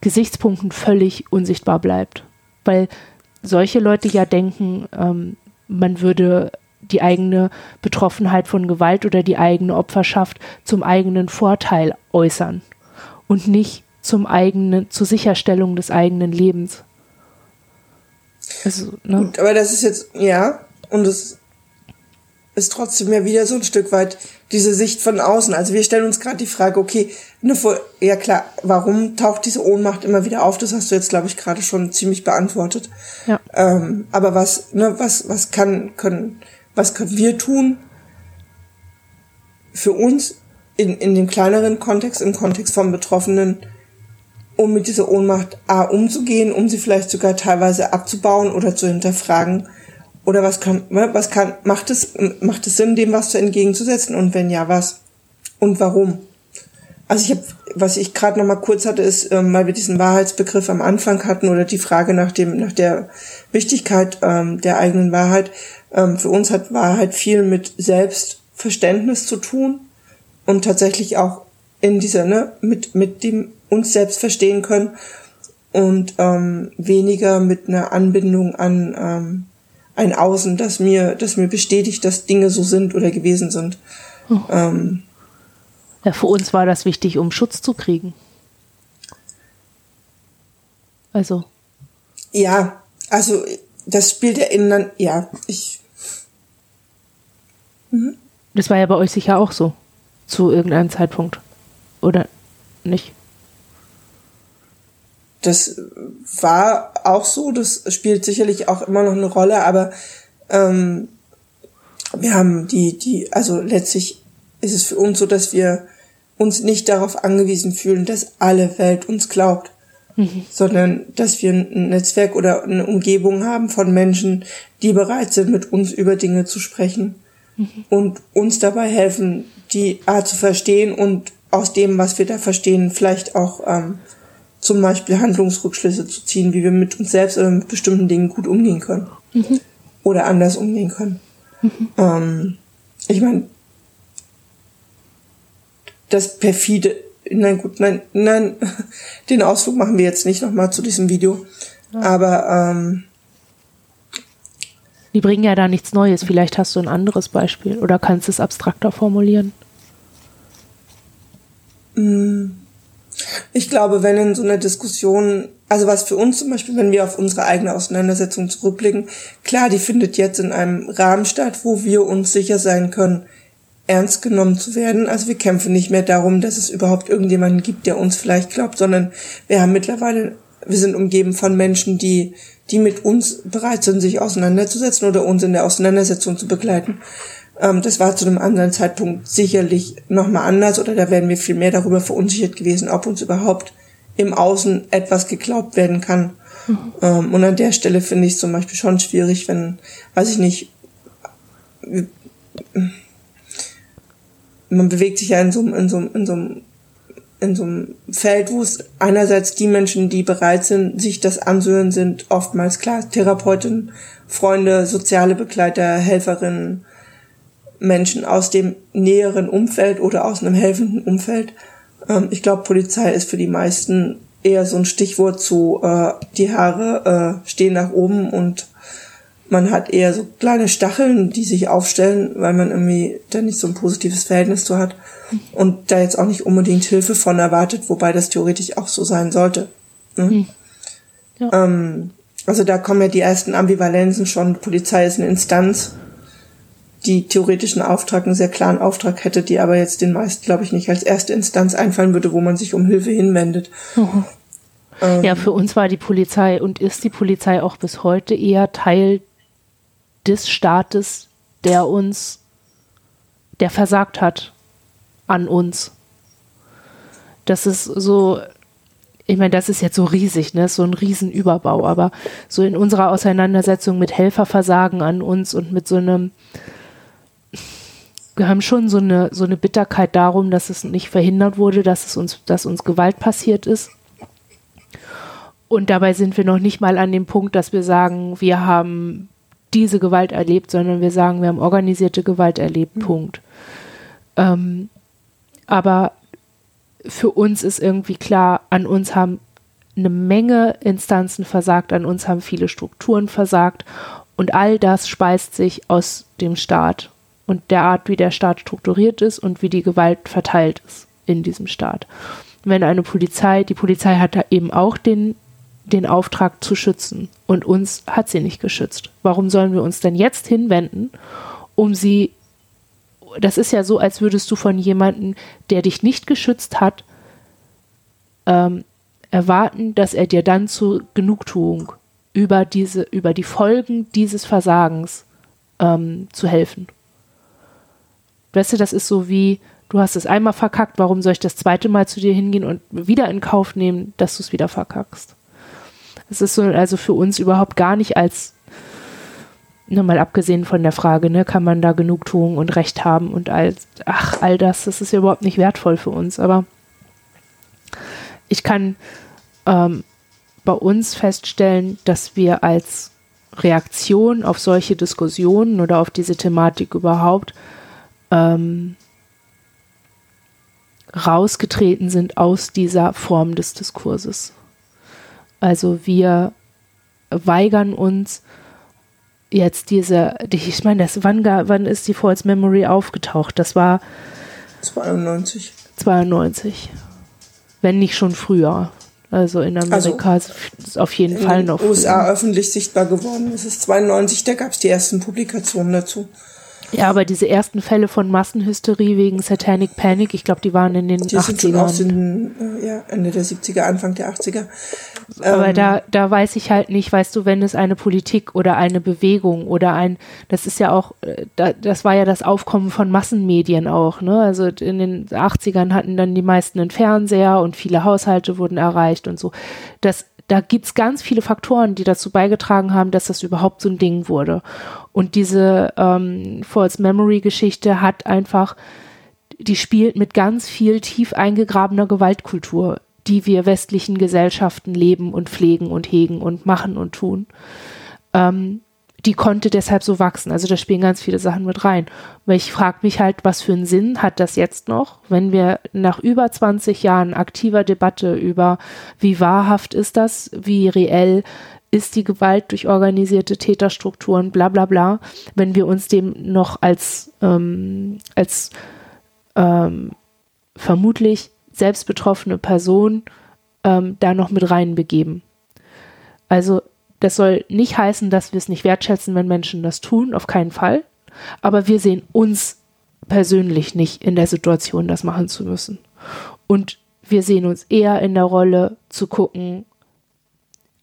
[SPEAKER 1] Gesichtspunkten völlig unsichtbar bleibt. Weil solche Leute ja denken, ähm, man würde die eigene Betroffenheit von Gewalt oder die eigene Opferschaft zum eigenen Vorteil äußern und nicht zum eigenen, zur Sicherstellung des eigenen Lebens.
[SPEAKER 2] Also, ne? Gut, aber das ist jetzt, ja, und es ist trotzdem ja wieder so ein Stück weit diese Sicht von außen. Also wir stellen uns gerade die Frage, okay, ne, ja klar, warum taucht diese Ohnmacht immer wieder auf? Das hast du jetzt, glaube ich, gerade schon ziemlich beantwortet. Ja. Ähm, aber was, ne, was, was kann, können, was können wir tun für uns in, in dem kleineren Kontext, im Kontext von Betroffenen, um mit dieser Ohnmacht A umzugehen, um sie vielleicht sogar teilweise abzubauen oder zu hinterfragen? Oder was kann, ne, was kann, macht es, macht es Sinn, dem was zu entgegenzusetzen? Und wenn ja, was? Und warum? Also ich habe, was ich gerade noch mal kurz hatte, ist, ähm, weil wir diesen Wahrheitsbegriff am Anfang hatten oder die Frage nach dem, nach der Wichtigkeit ähm, der eigenen Wahrheit, ähm, für uns hat Wahrheit viel mit Selbstverständnis zu tun und tatsächlich auch in dieser, ne, mit, mit dem uns selbst verstehen können und ähm, weniger mit einer Anbindung an ähm, ein Außen, das mir, das mir bestätigt, dass Dinge so sind oder gewesen sind.
[SPEAKER 1] Oh. Ähm, ja, für uns war das wichtig, um Schutz zu kriegen. Also.
[SPEAKER 2] Ja, also das spielt ja innen, ja, ich
[SPEAKER 1] Mhm. Das war ja bei euch sicher auch so. Zu irgendeinem Zeitpunkt. Oder nicht?
[SPEAKER 2] Das war auch so. Das spielt sicherlich auch immer noch eine Rolle, aber ähm, wir haben die, die, also letztlich ist es für uns so, dass wir uns nicht darauf angewiesen fühlen, dass alle Welt uns glaubt, mhm. sondern dass wir ein Netzwerk oder eine Umgebung haben von Menschen, die bereit sind, mit uns über Dinge zu sprechen und uns dabei helfen, die Art zu verstehen und aus dem, was wir da verstehen, vielleicht auch ähm, zum Beispiel Handlungsrückschlüsse zu ziehen, wie wir mit uns selbst oder mit bestimmten Dingen gut umgehen können. Mhm. Oder anders umgehen können. Mhm. Ähm, ich meine, das perfide, nein gut, nein, nein, den Ausflug machen wir jetzt nicht nochmal zu diesem Video. Ja. Aber ähm,
[SPEAKER 1] die bringen ja da nichts Neues. Vielleicht hast du ein anderes Beispiel oder kannst es abstrakter formulieren.
[SPEAKER 2] Mm. Ich glaube, wenn in so einer Diskussion, also was für uns zum Beispiel, wenn wir auf unsere eigene Auseinandersetzung zurückblicken, klar, die findet jetzt in einem Rahmen statt, wo wir uns sicher sein können, ernst genommen zu werden. Also wir kämpfen nicht mehr darum, dass es überhaupt irgendjemanden gibt, der uns vielleicht glaubt, sondern wir haben mittlerweile, wir sind umgeben von Menschen, die die mit uns bereit sind, sich auseinanderzusetzen oder uns in der Auseinandersetzung zu begleiten. Ähm, das war zu einem anderen Zeitpunkt sicherlich nochmal anders oder da wären wir viel mehr darüber verunsichert gewesen, ob uns überhaupt im Außen etwas geglaubt werden kann. Mhm. Ähm, und an der Stelle finde ich es zum Beispiel schon schwierig, wenn, weiß ich nicht, man bewegt sich ja in so, in so, in so einem in so einem Feld, wo es einerseits die Menschen, die bereit sind, sich das anzuhören, sind oftmals klar Therapeutinnen, Freunde, soziale Begleiter, Helferinnen, Menschen aus dem näheren Umfeld oder aus einem helfenden Umfeld. Ähm, ich glaube, Polizei ist für die meisten eher so ein Stichwort zu, äh, die Haare äh, stehen nach oben und man hat eher so kleine Stacheln, die sich aufstellen, weil man irgendwie da nicht so ein positives Verhältnis zu hat und da jetzt auch nicht unbedingt Hilfe von erwartet, wobei das theoretisch auch so sein sollte. Ne? Hm. Ja. Ähm, also da kommen ja die ersten Ambivalenzen schon. Polizei ist eine Instanz, die theoretischen Auftrag, einen sehr klaren Auftrag hätte, die aber jetzt den meisten, glaube ich, nicht als erste Instanz einfallen würde, wo man sich um Hilfe hinwendet. Mhm.
[SPEAKER 1] Ähm, ja, für uns war die Polizei und ist die Polizei auch bis heute eher Teil des Staates, der uns, der versagt hat an uns. Das ist so, ich meine, das ist jetzt so riesig, ne, so ein Riesenüberbau, aber so in unserer Auseinandersetzung mit Helferversagen an uns und mit so einem, wir haben schon so eine, so eine Bitterkeit darum, dass es nicht verhindert wurde, dass es uns, dass uns Gewalt passiert ist. Und dabei sind wir noch nicht mal an dem Punkt, dass wir sagen, wir haben diese Gewalt erlebt, sondern wir sagen, wir haben organisierte Gewalt erlebt. Mhm. Punkt. Ähm, aber für uns ist irgendwie klar, an uns haben eine Menge Instanzen versagt, an uns haben viele Strukturen versagt und all das speist sich aus dem Staat und der Art, wie der Staat strukturiert ist und wie die Gewalt verteilt ist in diesem Staat. Wenn eine Polizei, die Polizei hat da eben auch den, den Auftrag zu schützen und uns hat sie nicht geschützt. Warum sollen wir uns denn jetzt hinwenden, um sie das ist ja so, als würdest du von jemandem, der dich nicht geschützt hat, ähm, erwarten, dass er dir dann zur Genugtuung über diese, über die Folgen dieses Versagens ähm, zu helfen. Weißt du, das ist so wie, du hast es einmal verkackt, warum soll ich das zweite Mal zu dir hingehen und wieder in Kauf nehmen, dass du es wieder verkackst? Es ist so, also für uns überhaupt gar nicht als nur mal abgesehen von der Frage, ne, kann man da Genugtuung und Recht haben und all, ach, all das, das ist ja überhaupt nicht wertvoll für uns. Aber ich kann ähm, bei uns feststellen, dass wir als Reaktion auf solche Diskussionen oder auf diese Thematik überhaupt ähm, rausgetreten sind aus dieser Form des Diskurses. Also wir weigern uns, jetzt diese, ich meine, das, wann, wann ist die False Memory aufgetaucht? Das war
[SPEAKER 2] 92.
[SPEAKER 1] 92. Wenn nicht schon früher. Also in Amerika also, ist auf jeden Fall noch.
[SPEAKER 2] In den USA früher. öffentlich sichtbar geworden. Es ist 92, da gab es die ersten Publikationen dazu.
[SPEAKER 1] Ja, aber diese ersten Fälle von Massenhysterie wegen Satanic Panic, ich glaube, die waren in den die 80ern. Sind schon aus
[SPEAKER 2] den, äh, ja, Ende der 70er, Anfang der 80er.
[SPEAKER 1] Aber ähm, da, da weiß ich halt nicht, weißt du, wenn es eine Politik oder eine Bewegung oder ein, das ist ja auch, äh, da, das war ja das Aufkommen von Massenmedien auch, ne? Also in den 80ern hatten dann die meisten einen Fernseher und viele Haushalte wurden erreicht und so. Das, da gibt's ganz viele Faktoren, die dazu beigetragen haben, dass das überhaupt so ein Ding wurde. Und diese ähm, False Memory Geschichte hat einfach, die spielt mit ganz viel tief eingegrabener Gewaltkultur die wir westlichen Gesellschaften leben und pflegen und hegen und machen und tun. Ähm, die konnte deshalb so wachsen. Also da spielen ganz viele Sachen mit rein. Weil ich frage mich halt, was für einen Sinn hat das jetzt noch, wenn wir nach über 20 Jahren aktiver Debatte über, wie wahrhaft ist das, wie reell ist die Gewalt durch organisierte Täterstrukturen, bla bla bla, wenn wir uns dem noch als, ähm, als ähm, vermutlich selbst betroffene Person ähm, da noch mit reinbegeben. Also das soll nicht heißen, dass wir es nicht wertschätzen, wenn Menschen das tun, auf keinen Fall. Aber wir sehen uns persönlich nicht in der Situation, das machen zu müssen. Und wir sehen uns eher in der Rolle zu gucken,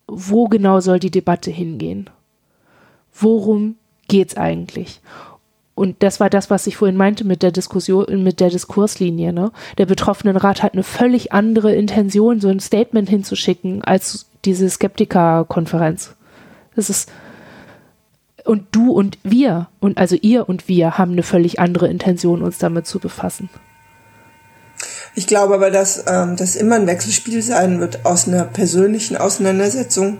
[SPEAKER 1] wo genau soll die Debatte hingehen? Worum geht es eigentlich? Und das war das, was ich vorhin meinte mit der Diskussion, mit der Diskurslinie. Ne? Der Betroffenenrat hat eine völlig andere Intention, so ein Statement hinzuschicken, als diese Skeptiker-Konferenz. Das ist und du und wir und also ihr und wir haben eine völlig andere Intention, uns damit zu befassen.
[SPEAKER 2] Ich glaube aber, dass ähm, das immer ein Wechselspiel sein wird aus einer persönlichen Auseinandersetzung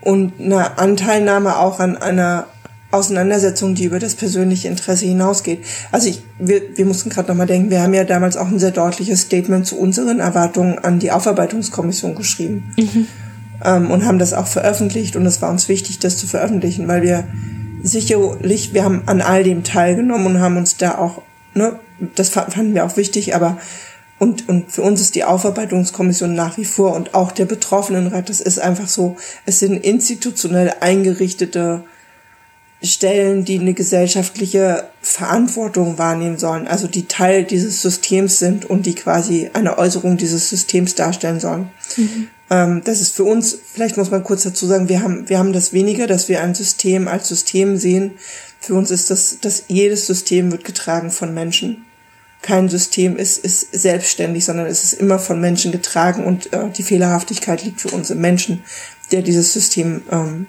[SPEAKER 2] und einer Anteilnahme auch an einer Auseinandersetzung, die über das persönliche Interesse hinausgeht. Also ich, wir, wir mussten gerade nochmal denken, wir haben ja damals auch ein sehr deutliches Statement zu unseren Erwartungen an die Aufarbeitungskommission geschrieben mhm. ähm, und haben das auch veröffentlicht und es war uns wichtig, das zu veröffentlichen, weil wir sicherlich, wir haben an all dem teilgenommen und haben uns da auch, ne, das fanden wir auch wichtig, aber und, und für uns ist die Aufarbeitungskommission nach wie vor und auch der Betroffenenrat, das ist einfach so, es sind institutionell eingerichtete Stellen, die eine gesellschaftliche Verantwortung wahrnehmen sollen, also die Teil dieses Systems sind und die quasi eine Äußerung dieses Systems darstellen sollen. Mhm. Ähm, das ist für uns, vielleicht muss man kurz dazu sagen, wir haben, wir haben das weniger, dass wir ein System als System sehen. Für uns ist das, dass jedes System wird getragen von Menschen. Kein System ist, ist selbstständig, sondern es ist immer von Menschen getragen und äh, die Fehlerhaftigkeit liegt für uns im Menschen, der dieses System ähm,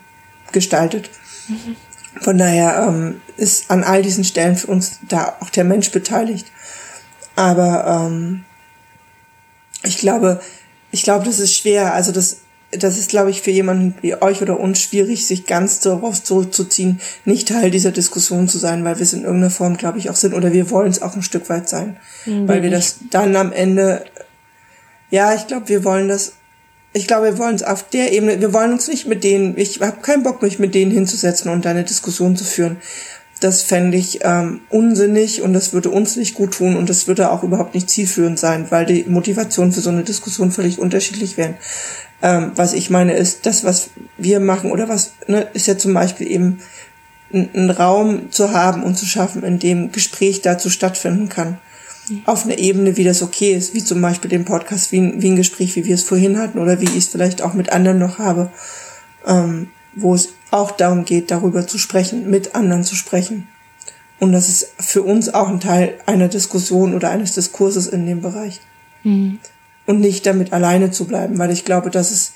[SPEAKER 2] gestaltet. Mhm. Von daher ähm, ist an all diesen Stellen für uns da auch der Mensch beteiligt. Aber ähm, ich glaube, ich glaube, das ist schwer. Also das, das ist, glaube ich, für jemanden wie euch oder uns schwierig, sich ganz darauf zurückzuziehen, nicht Teil dieser Diskussion zu sein, weil wir es in irgendeiner Form, glaube ich, auch sind. Oder wir wollen es auch ein Stück weit sein. Mhm. Weil wir das dann am Ende, ja, ich glaube, wir wollen das ich glaube, wir wollen es auf der Ebene, wir wollen uns nicht mit denen, ich habe keinen Bock, mich mit denen hinzusetzen und eine Diskussion zu führen. Das fände ich ähm, unsinnig und das würde uns nicht gut tun und das würde auch überhaupt nicht zielführend sein, weil die Motivation für so eine Diskussion völlig unterschiedlich wären. Ähm, was ich meine ist, das, was wir machen oder was, ne, ist ja zum Beispiel eben einen Raum zu haben und zu schaffen, in dem Gespräch dazu stattfinden kann auf einer Ebene, wie das okay ist, wie zum Beispiel den Podcast, wie ein, wie ein Gespräch, wie wir es vorhin hatten oder wie ich es vielleicht auch mit anderen noch habe, ähm, wo es auch darum geht, darüber zu sprechen, mit anderen zu sprechen. Und das ist für uns auch ein Teil einer Diskussion oder eines Diskurses in dem Bereich. Mhm. Und nicht damit alleine zu bleiben, weil ich glaube, dass es,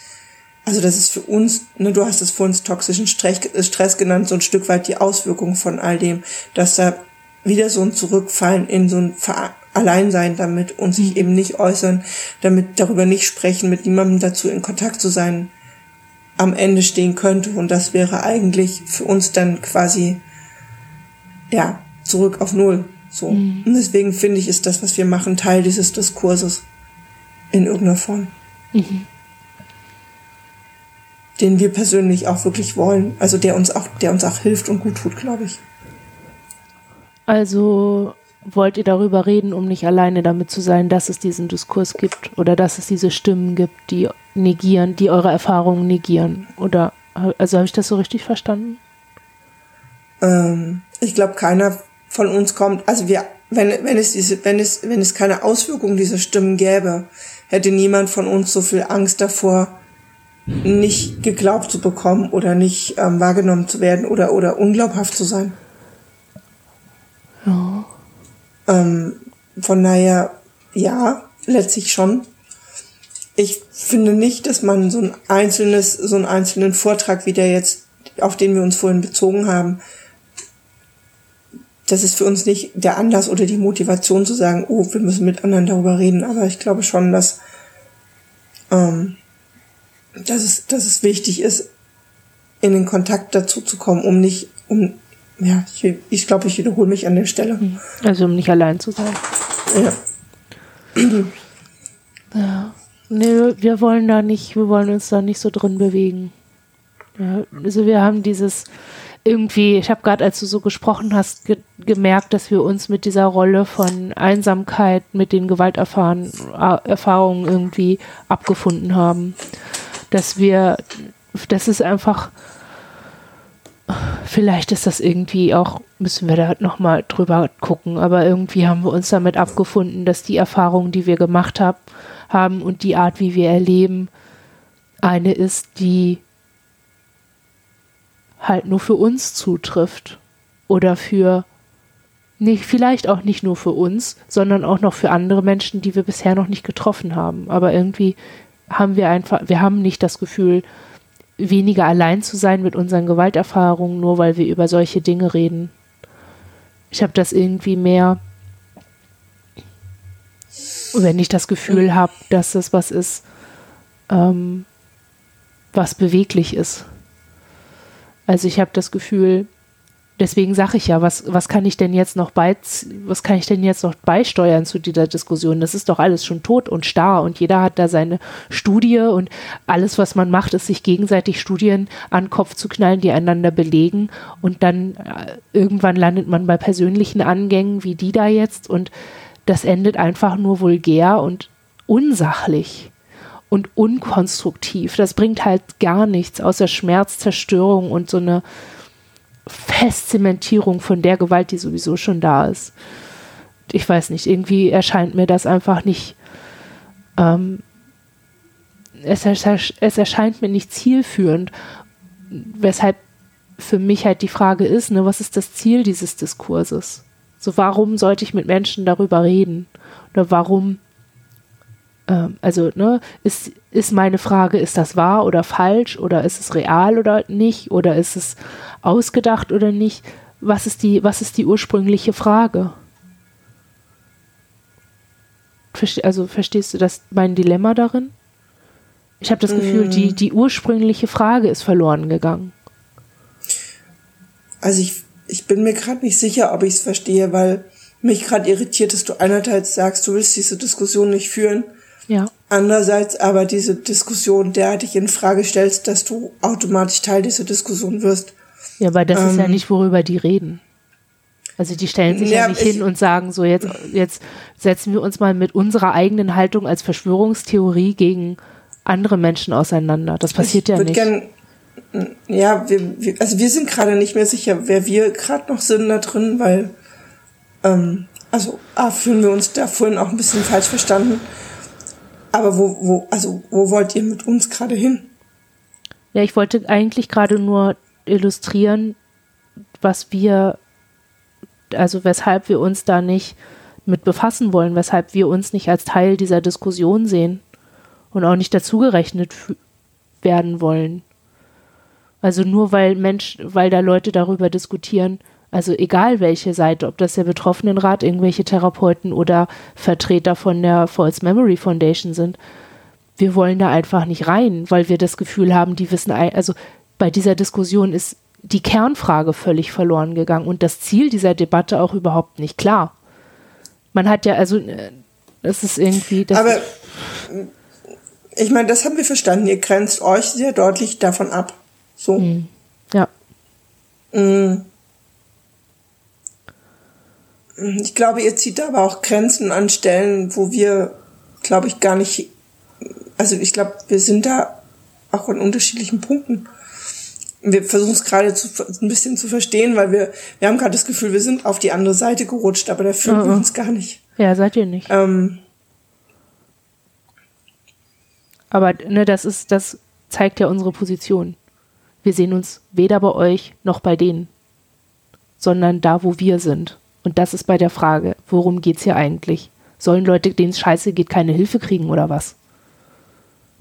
[SPEAKER 2] also das ist für uns, ne, du hast es vorhin toxischen Stress genannt, so ein Stück weit die Auswirkung von all dem, dass da wieder so ein Zurückfallen in so ein Alleinsein damit und sich mhm. eben nicht äußern, damit darüber nicht sprechen, mit niemandem dazu in Kontakt zu sein, am Ende stehen könnte. Und das wäre eigentlich für uns dann quasi, ja, zurück auf Null. So. Mhm. Und deswegen finde ich, ist das, was wir machen, Teil dieses Diskurses. In irgendeiner Form. Mhm. Den wir persönlich auch wirklich wollen. Also der uns auch, der uns auch hilft und gut tut, glaube ich.
[SPEAKER 1] Also wollt ihr darüber reden, um nicht alleine damit zu sein, dass es diesen Diskurs gibt oder dass es diese Stimmen gibt, die negieren, die eure Erfahrungen negieren? Oder also habe ich das so richtig verstanden?
[SPEAKER 2] Ähm, ich glaube, keiner von uns kommt, also wir, wenn, wenn es diese, wenn es, wenn es keine Auswirkung dieser Stimmen gäbe, hätte niemand von uns so viel Angst davor, nicht geglaubt zu bekommen oder nicht ähm, wahrgenommen zu werden oder, oder unglaubhaft zu sein. Ja. Ähm, von daher, ja, letztlich schon. Ich finde nicht, dass man so ein einzelnes, so einen einzelnen Vortrag wie der jetzt, auf den wir uns vorhin bezogen haben, das ist für uns nicht der Anlass oder die Motivation zu sagen, oh, wir müssen mit anderen darüber reden. Aber ich glaube schon, dass, ähm, dass, es, dass es wichtig ist, in den Kontakt dazu zu kommen, um nicht, um ja, ich, ich glaube, ich wiederhole mich an der Stelle.
[SPEAKER 1] Also um nicht allein zu sein. Ja. ja. Nee, wir wollen da nicht, wir wollen uns da nicht so drin bewegen. Ja, also wir haben dieses irgendwie, ich habe gerade, als du so gesprochen hast, ge gemerkt, dass wir uns mit dieser Rolle von Einsamkeit, mit den Gewalterfahrungen irgendwie abgefunden haben. Dass wir, das ist einfach vielleicht ist das irgendwie auch, müssen wir da nochmal drüber gucken, aber irgendwie haben wir uns damit abgefunden, dass die Erfahrungen, die wir gemacht hab, haben und die Art, wie wir erleben, eine ist, die halt nur für uns zutrifft oder für nicht, vielleicht auch nicht nur für uns, sondern auch noch für andere Menschen, die wir bisher noch nicht getroffen haben. Aber irgendwie haben wir einfach, wir haben nicht das Gefühl, weniger allein zu sein mit unseren Gewalterfahrungen, nur weil wir über solche Dinge reden. Ich habe das irgendwie mehr, wenn ich das Gefühl habe, dass das was ist, ähm, was beweglich ist. Also ich habe das Gefühl, deswegen sage ich ja, was, was kann ich denn jetzt noch bei, was kann ich denn jetzt noch beisteuern zu dieser Diskussion? Das ist doch alles schon tot und starr und jeder hat da seine Studie und alles, was man macht, ist sich gegenseitig Studien an den Kopf zu knallen, die einander belegen und dann äh, irgendwann landet man bei persönlichen Angängen wie die da jetzt und das endet einfach nur vulgär und unsachlich und unkonstruktiv. Das bringt halt gar nichts außer Schmerz, Zerstörung und so eine Festzementierung von der Gewalt, die sowieso schon da ist. Ich weiß nicht, irgendwie erscheint mir das einfach nicht. Ähm, es, es erscheint mir nicht zielführend, weshalb für mich halt die Frage ist, ne, was ist das Ziel dieses Diskurses? So, warum sollte ich mit Menschen darüber reden? Oder warum, ähm, also, ne, ist, ist meine Frage, ist das wahr oder falsch? Oder ist es real oder nicht? Oder ist es ausgedacht oder nicht? Was ist die, was ist die ursprüngliche Frage? also verstehst du das mein Dilemma darin? Ich habe das Gefühl, die, mm. die ursprüngliche Frage ist verloren gegangen.
[SPEAKER 2] Also ich, ich bin mir gerade nicht sicher, ob ich es verstehe, weil mich gerade irritiert, dass du einerseits sagst, du willst diese Diskussion nicht führen.
[SPEAKER 1] Ja.
[SPEAKER 2] Andererseits aber diese Diskussion derartig in Frage stellst, dass du automatisch Teil dieser Diskussion wirst.
[SPEAKER 1] Ja, weil das ähm, ist ja ähm. nicht, worüber die reden. Also die stellen sich ja, ja nicht hin und sagen so, jetzt, jetzt setzen wir uns mal mit unserer eigenen Haltung als Verschwörungstheorie gegen andere Menschen auseinander. Das passiert ja nicht. Gern,
[SPEAKER 2] ja, wir, wir, also wir sind gerade nicht mehr sicher, wer wir gerade noch sind da drin, weil, ähm, also A, fühlen wir uns da vorhin auch ein bisschen falsch verstanden. Aber wo, wo, also wo wollt ihr mit uns gerade hin?
[SPEAKER 1] Ja, ich wollte eigentlich gerade nur illustrieren, was wir, also weshalb wir uns da nicht mit befassen wollen, weshalb wir uns nicht als Teil dieser Diskussion sehen und auch nicht dazugerechnet werden wollen. Also nur weil Mensch, weil da Leute darüber diskutieren, also egal welche Seite, ob das der Betroffenenrat, irgendwelche Therapeuten oder Vertreter von der False Memory Foundation sind, wir wollen da einfach nicht rein, weil wir das Gefühl haben, die wissen, also bei dieser Diskussion ist die Kernfrage völlig verloren gegangen und das Ziel dieser Debatte auch überhaupt nicht klar. Man hat ja, also, äh, es ist irgendwie.
[SPEAKER 2] Aber ich meine, das haben wir verstanden. Ihr grenzt euch sehr deutlich davon ab. So. Mhm.
[SPEAKER 1] Ja.
[SPEAKER 2] Mhm. Ich glaube, ihr zieht aber auch Grenzen an Stellen, wo wir, glaube ich, gar nicht, also ich glaube, wir sind da auch an unterschiedlichen Punkten. Wir versuchen es gerade zu, ein bisschen zu verstehen, weil wir, wir haben gerade das Gefühl, wir sind auf die andere Seite gerutscht, aber da fühlen wir uns gar nicht.
[SPEAKER 1] Ja, seid ihr nicht.
[SPEAKER 2] Ähm,
[SPEAKER 1] aber ne, das ist, das zeigt ja unsere Position. Wir sehen uns weder bei euch noch bei denen, sondern da, wo wir sind. Und das ist bei der Frage, worum geht es hier eigentlich? Sollen Leute, denen es scheiße geht, keine Hilfe kriegen oder was?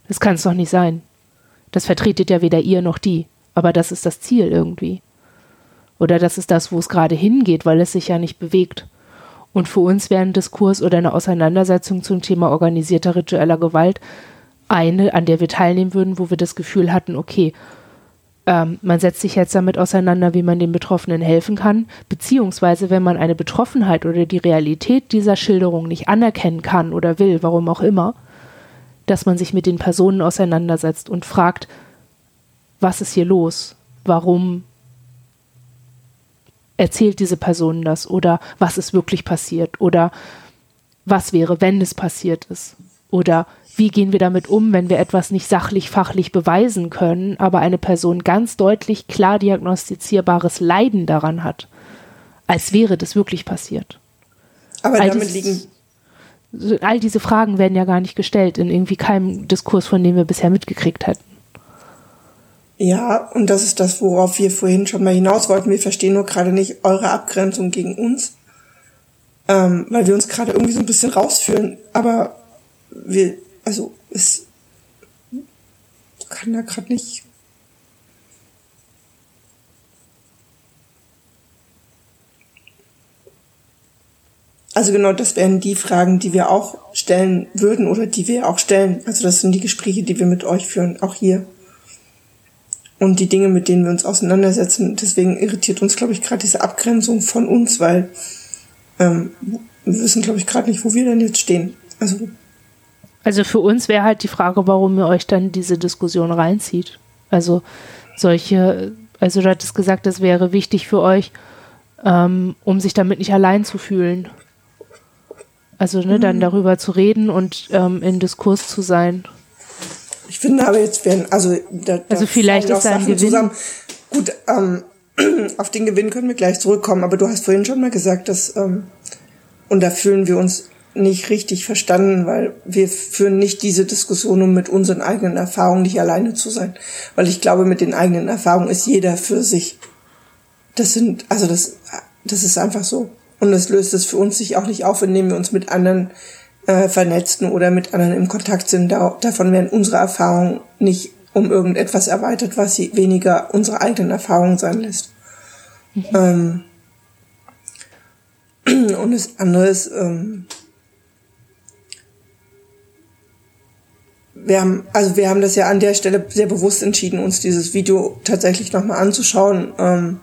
[SPEAKER 1] Das kann es doch nicht sein. Das vertretet ja weder ihr noch die. Aber das ist das Ziel irgendwie. Oder das ist das, wo es gerade hingeht, weil es sich ja nicht bewegt. Und für uns wäre ein Diskurs oder eine Auseinandersetzung zum Thema organisierter ritueller Gewalt eine, an der wir teilnehmen würden, wo wir das Gefühl hatten, okay, ähm, man setzt sich jetzt damit auseinander, wie man den Betroffenen helfen kann, beziehungsweise wenn man eine Betroffenheit oder die Realität dieser Schilderung nicht anerkennen kann oder will, warum auch immer, dass man sich mit den Personen auseinandersetzt und fragt, was ist hier los? Warum erzählt diese Person das? Oder was ist wirklich passiert? Oder was wäre, wenn es passiert ist? Oder wie gehen wir damit um, wenn wir etwas nicht sachlich, fachlich beweisen können, aber eine Person ganz deutlich klar diagnostizierbares Leiden daran hat, als wäre das wirklich passiert.
[SPEAKER 2] Aber all damit liegen.
[SPEAKER 1] All diese Fragen werden ja gar nicht gestellt in irgendwie keinem Diskurs, von dem wir bisher mitgekriegt hätten.
[SPEAKER 2] Ja, und das ist das, worauf wir vorhin schon mal hinaus wollten. Wir verstehen nur gerade nicht eure Abgrenzung gegen uns, ähm, weil wir uns gerade irgendwie so ein bisschen rausfühlen. Aber wir also es kann da gerade nicht. Also genau, das wären die Fragen, die wir auch stellen würden oder die wir auch stellen. Also das sind die Gespräche, die wir mit euch führen, auch hier. Und die Dinge, mit denen wir uns auseinandersetzen. Deswegen irritiert uns, glaube ich, gerade diese Abgrenzung von uns, weil ähm, wir wissen, glaube ich, gerade nicht, wo wir denn jetzt stehen. Also
[SPEAKER 1] also für uns wäre halt die Frage, warum ihr euch dann diese Diskussion reinzieht. Also solche, also du hattest gesagt, das wäre wichtig für euch, ähm, um sich damit nicht allein zu fühlen. Also ne, mhm. dann darüber zu reden und ähm, in Diskurs zu sein.
[SPEAKER 2] Ich finde aber jetzt werden, also da,
[SPEAKER 1] da also vielleicht ist da ein Gewinn. Zusammen.
[SPEAKER 2] Gut, ähm, auf den Gewinn können wir gleich zurückkommen, aber du hast vorhin schon mal gesagt, dass, ähm, und da fühlen wir uns nicht richtig verstanden, weil wir führen nicht diese Diskussion, um mit unseren eigenen Erfahrungen nicht alleine zu sein. Weil ich glaube, mit den eigenen Erfahrungen ist jeder für sich. Das sind, also das, das ist einfach so. Und das löst es für uns sich auch nicht auf, indem wir uns mit anderen äh, vernetzen oder mit anderen im Kontakt sind. Da, davon werden unsere Erfahrungen nicht um irgendetwas erweitert, was sie weniger unsere eigenen Erfahrungen sein lässt. Mhm. Ähm, und das andere ist, ähm, wir haben, also wir haben das ja an der Stelle sehr bewusst entschieden, uns dieses Video tatsächlich nochmal anzuschauen, ähm,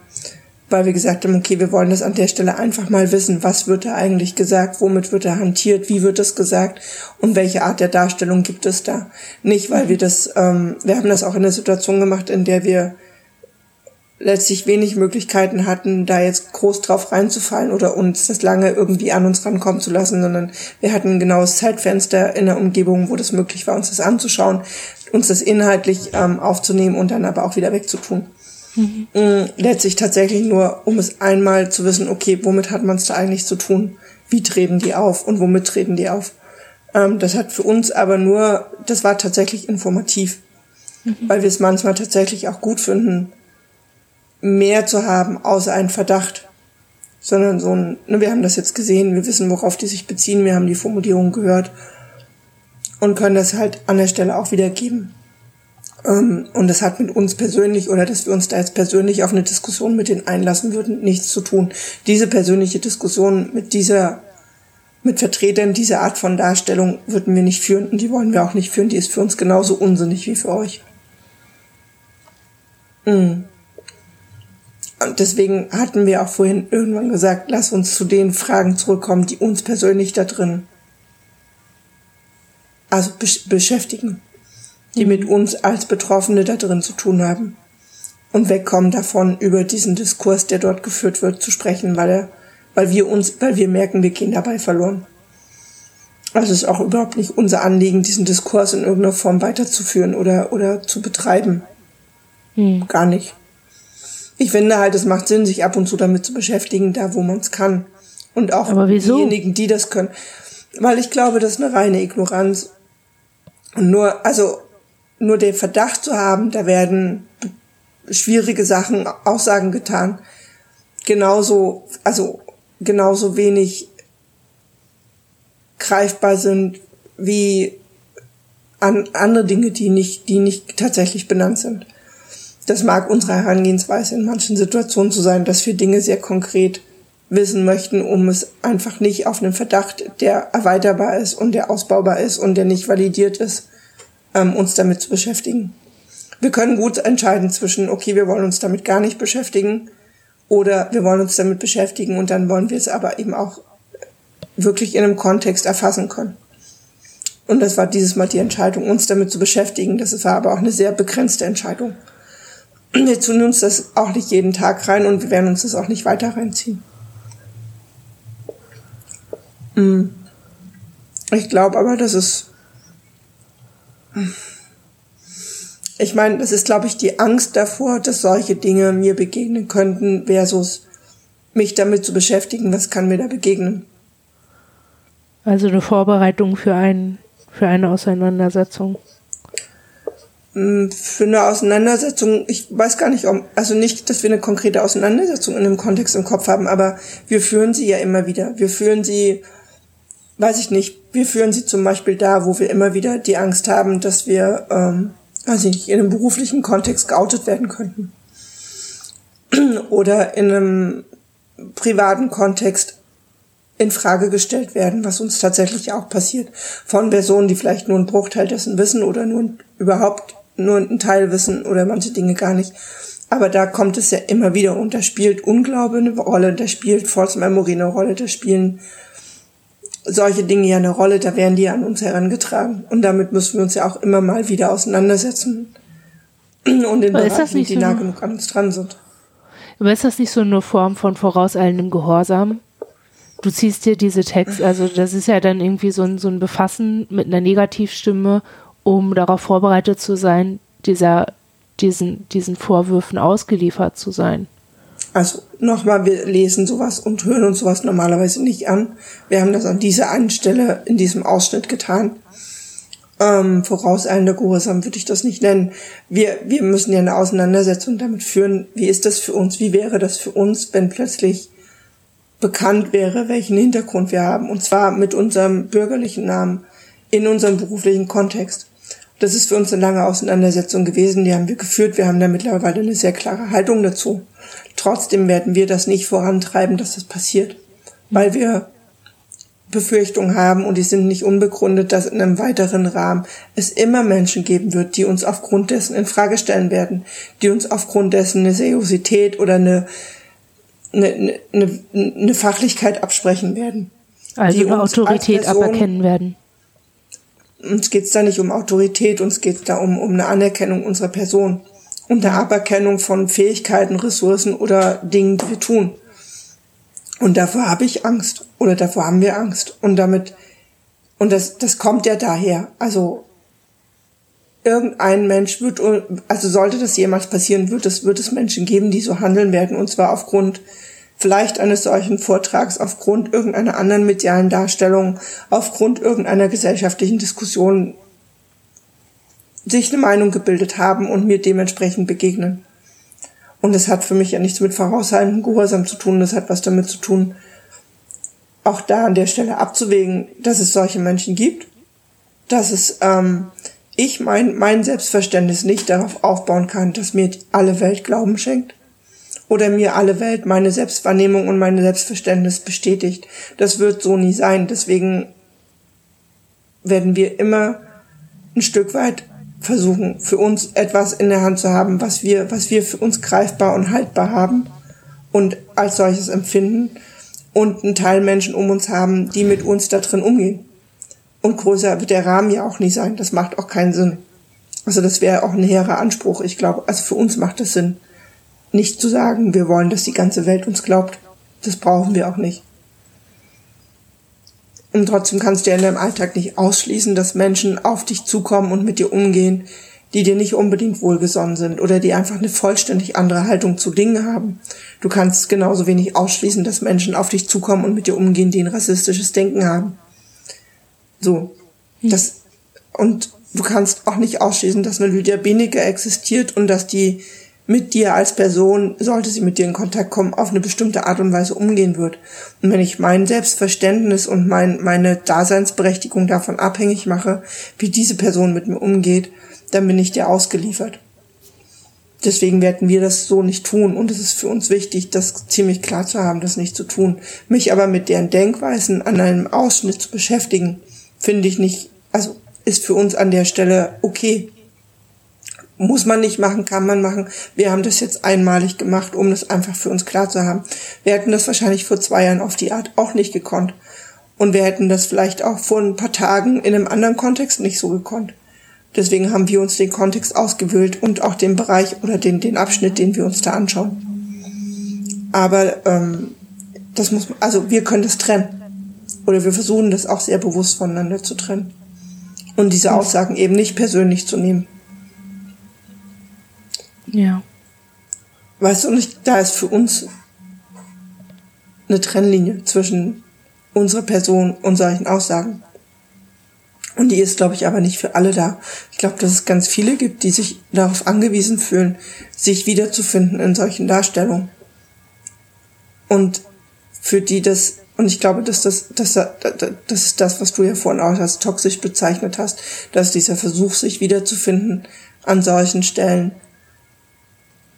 [SPEAKER 2] weil wir gesagt haben, okay, wir wollen das an der Stelle einfach mal wissen, was wird da eigentlich gesagt, womit wird da hantiert, wie wird das gesagt und welche Art der Darstellung gibt es da. Nicht, weil wir das, ähm, wir haben das auch in der Situation gemacht, in der wir letztlich wenig Möglichkeiten hatten, da jetzt groß drauf reinzufallen oder uns das lange irgendwie an uns rankommen zu lassen, sondern wir hatten ein genaues Zeitfenster in der Umgebung, wo das möglich war, uns das anzuschauen, uns das inhaltlich ähm, aufzunehmen und dann aber auch wieder wegzutun. Mhm. Mm, letztlich tatsächlich nur, um es einmal zu wissen, okay, womit hat man es da eigentlich zu tun? Wie treten die auf und womit treten die auf? Ähm, das hat für uns aber nur, das war tatsächlich informativ, mhm. weil wir es manchmal tatsächlich auch gut finden, mehr zu haben, außer ein Verdacht. Sondern so ein, ne, wir haben das jetzt gesehen, wir wissen, worauf die sich beziehen, wir haben die Formulierung gehört und können das halt an der Stelle auch wiedergeben. Ähm, und das hat mit uns persönlich oder dass wir uns da jetzt persönlich auf eine Diskussion mit denen einlassen würden, nichts zu tun. Diese persönliche Diskussion mit dieser, mit Vertretern dieser Art von Darstellung würden wir nicht führen und die wollen wir auch nicht führen. Die ist für uns genauso unsinnig wie für euch. Mhm. Und deswegen hatten wir auch vorhin irgendwann gesagt, lass uns zu den Fragen zurückkommen, die uns persönlich da drin also besch beschäftigen, die mhm. mit uns als Betroffene da drin zu tun haben. Und wegkommen davon, über diesen Diskurs, der dort geführt wird, zu sprechen, weil er, weil wir uns, weil wir merken, wir gehen dabei verloren. Also es ist auch überhaupt nicht unser Anliegen, diesen Diskurs in irgendeiner Form weiterzuführen oder, oder zu betreiben. Mhm. Gar nicht. Ich finde halt, es macht Sinn, sich ab und zu damit zu beschäftigen, da wo man es kann. Und auch diejenigen, die das können. Weil ich glaube, das ist eine reine Ignoranz. Und nur, also, nur den Verdacht zu haben, da werden schwierige Sachen, Aussagen getan, genauso, also, genauso wenig greifbar sind wie an andere Dinge, die nicht, die nicht tatsächlich benannt sind. Das mag unsere Herangehensweise in manchen Situationen zu sein, dass wir Dinge sehr konkret wissen möchten, um es einfach nicht auf einen Verdacht, der erweiterbar ist und der ausbaubar ist und der nicht validiert ist, ähm, uns damit zu beschäftigen. Wir können gut entscheiden zwischen, okay, wir wollen uns damit gar nicht beschäftigen oder wir wollen uns damit beschäftigen und dann wollen wir es aber eben auch wirklich in einem Kontext erfassen können. Und das war dieses Mal die Entscheidung, uns damit zu beschäftigen. Das war aber auch eine sehr begrenzte Entscheidung wir tun uns das auch nicht jeden Tag rein und wir werden uns das auch nicht weiter reinziehen. Hm. Ich glaube aber, dass es. Ich meine, das ist, glaube ich, die Angst davor, dass solche Dinge mir begegnen könnten, versus mich damit zu beschäftigen, was kann mir da begegnen.
[SPEAKER 1] Also eine Vorbereitung für, ein, für eine Auseinandersetzung.
[SPEAKER 2] Hm, für eine Auseinandersetzung, ich weiß gar nicht, ob, also nicht, dass wir eine konkrete Auseinandersetzung in dem Kontext im Kopf haben, aber wir führen sie ja immer wieder. Wir führen sie, weiß ich nicht, wir führen sie zum Beispiel da, wo wir immer wieder die Angst haben, dass wir, ähm, weiß ich nicht, in einem beruflichen Kontext geoutet werden könnten. Oder in einem privaten Kontext in Frage gestellt werden, was uns tatsächlich auch passiert. Von Personen, die vielleicht nur einen Bruchteil dessen wissen oder nur überhaupt nur einen Teil wissen oder manche Dinge gar nicht. Aber da kommt es ja immer wieder und da spielt Unglaube eine Rolle, da spielt False Memory eine Rolle, da spielen solche Dinge ja eine Rolle, da werden die an uns herangetragen. Und damit müssen wir uns ja auch immer mal wieder auseinandersetzen. Und in Bereichen, die so nah genug an uns dran sind.
[SPEAKER 1] Aber ist das nicht so eine Form von vorauseilendem Gehorsam? Du ziehst dir diese Texte, also das ist ja dann irgendwie so ein, so ein Befassen mit einer Negativstimme um darauf vorbereitet zu sein, dieser, diesen, diesen Vorwürfen ausgeliefert zu sein.
[SPEAKER 2] Also nochmal, wir lesen sowas und hören uns sowas normalerweise nicht an. Wir haben das an dieser einen Stelle in diesem Ausschnitt getan. Ähm, vorauseilender Gehorsam würde ich das nicht nennen. Wir, wir müssen ja eine Auseinandersetzung damit führen, wie ist das für uns, wie wäre das für uns, wenn plötzlich bekannt wäre, welchen Hintergrund wir haben, und zwar mit unserem bürgerlichen Namen in unserem beruflichen Kontext. Das ist für uns eine lange Auseinandersetzung gewesen, die haben wir geführt, wir haben da mittlerweile eine sehr klare Haltung dazu. Trotzdem werden wir das nicht vorantreiben, dass das passiert, weil wir Befürchtungen haben und die sind nicht unbegründet, dass in einem weiteren Rahmen es immer Menschen geben wird, die uns aufgrund dessen in Frage stellen werden, die uns aufgrund dessen eine Seriosität oder eine, eine, eine, eine Fachlichkeit absprechen werden.
[SPEAKER 1] Also eine Autorität Person, aberkennen werden.
[SPEAKER 2] Uns geht es da nicht um Autorität, uns geht es da um, um eine Anerkennung unserer Person und der Aberkennung von Fähigkeiten, Ressourcen oder Dingen, die wir tun. Und davor habe ich Angst oder davor haben wir Angst. Und damit, und das, das kommt ja daher. Also irgendein Mensch wird, also sollte das jemals passieren, wird es, wird es Menschen geben, die so handeln werden. Und zwar aufgrund vielleicht eines solchen Vortrags, aufgrund irgendeiner anderen medialen Darstellung, aufgrund irgendeiner gesellschaftlichen Diskussion sich eine Meinung gebildet haben und mir dementsprechend begegnen. Und das hat für mich ja nichts mit vorauseilendem Gehorsam zu tun, das hat was damit zu tun, auch da an der Stelle abzuwägen, dass es solche Menschen gibt, dass es ähm, ich mein, mein Selbstverständnis nicht darauf aufbauen kann, dass mir alle Welt Glauben schenkt oder mir alle Welt meine Selbstwahrnehmung und mein Selbstverständnis bestätigt. Das wird so nie sein. Deswegen werden wir immer ein Stück weit versuchen, für uns etwas in der Hand zu haben, was wir, was wir für uns greifbar und haltbar haben und als solches empfinden und einen Teil Menschen um uns haben, die mit uns da drin umgehen. Und größer wird der Rahmen ja auch nie sein. Das macht auch keinen Sinn. Also das wäre auch ein hehrer Anspruch. Ich glaube, also für uns macht es Sinn, nicht zu sagen, wir wollen, dass die ganze Welt uns glaubt. Das brauchen wir auch nicht. Und trotzdem kannst du ja in deinem Alltag nicht ausschließen, dass Menschen auf dich zukommen und mit dir umgehen, die dir nicht unbedingt wohlgesonnen sind oder die einfach eine vollständig andere Haltung zu Dingen haben. Du kannst genauso wenig ausschließen, dass Menschen auf dich zukommen und mit dir umgehen, die ein rassistisches Denken haben. So. Das, und du kannst auch nicht ausschließen, dass eine Lydia Benecke existiert und dass die mit dir als Person, sollte sie mit dir in Kontakt kommen, auf eine bestimmte Art und Weise umgehen wird. Und wenn ich mein Selbstverständnis und mein, meine Daseinsberechtigung davon abhängig mache, wie diese Person mit mir umgeht, dann bin ich dir ausgeliefert. Deswegen werden wir das so nicht tun und es ist für uns wichtig, das ziemlich klar zu haben, das nicht zu tun. Mich aber mit deren Denkweisen an einem Ausschnitt zu beschäftigen, finde ich nicht, also ist für uns an der Stelle okay. Muss man nicht machen, kann man machen. Wir haben das jetzt einmalig gemacht, um das einfach für uns klar zu haben. Wir hätten das wahrscheinlich vor zwei Jahren auf die Art auch nicht gekonnt. Und wir hätten das vielleicht auch vor ein paar Tagen in einem anderen Kontext nicht so gekonnt. Deswegen haben wir uns den Kontext ausgewählt und auch den Bereich oder den, den Abschnitt, den wir uns da anschauen. Aber ähm, das muss, also wir können das trennen. Oder wir versuchen das auch sehr bewusst voneinander zu trennen. Und diese Aussagen eben nicht persönlich zu nehmen.
[SPEAKER 1] Ja.
[SPEAKER 2] Weißt du, und da ist für uns eine Trennlinie zwischen unserer Person und solchen Aussagen. Und die ist, glaube ich, aber nicht für alle da. Ich glaube, dass es ganz viele gibt, die sich darauf angewiesen fühlen, sich wiederzufinden in solchen Darstellungen. Und für die das, und ich glaube, dass das, dass das, das ist das, was du ja vorhin auch als toxisch bezeichnet hast, dass dieser Versuch, sich wiederzufinden an solchen Stellen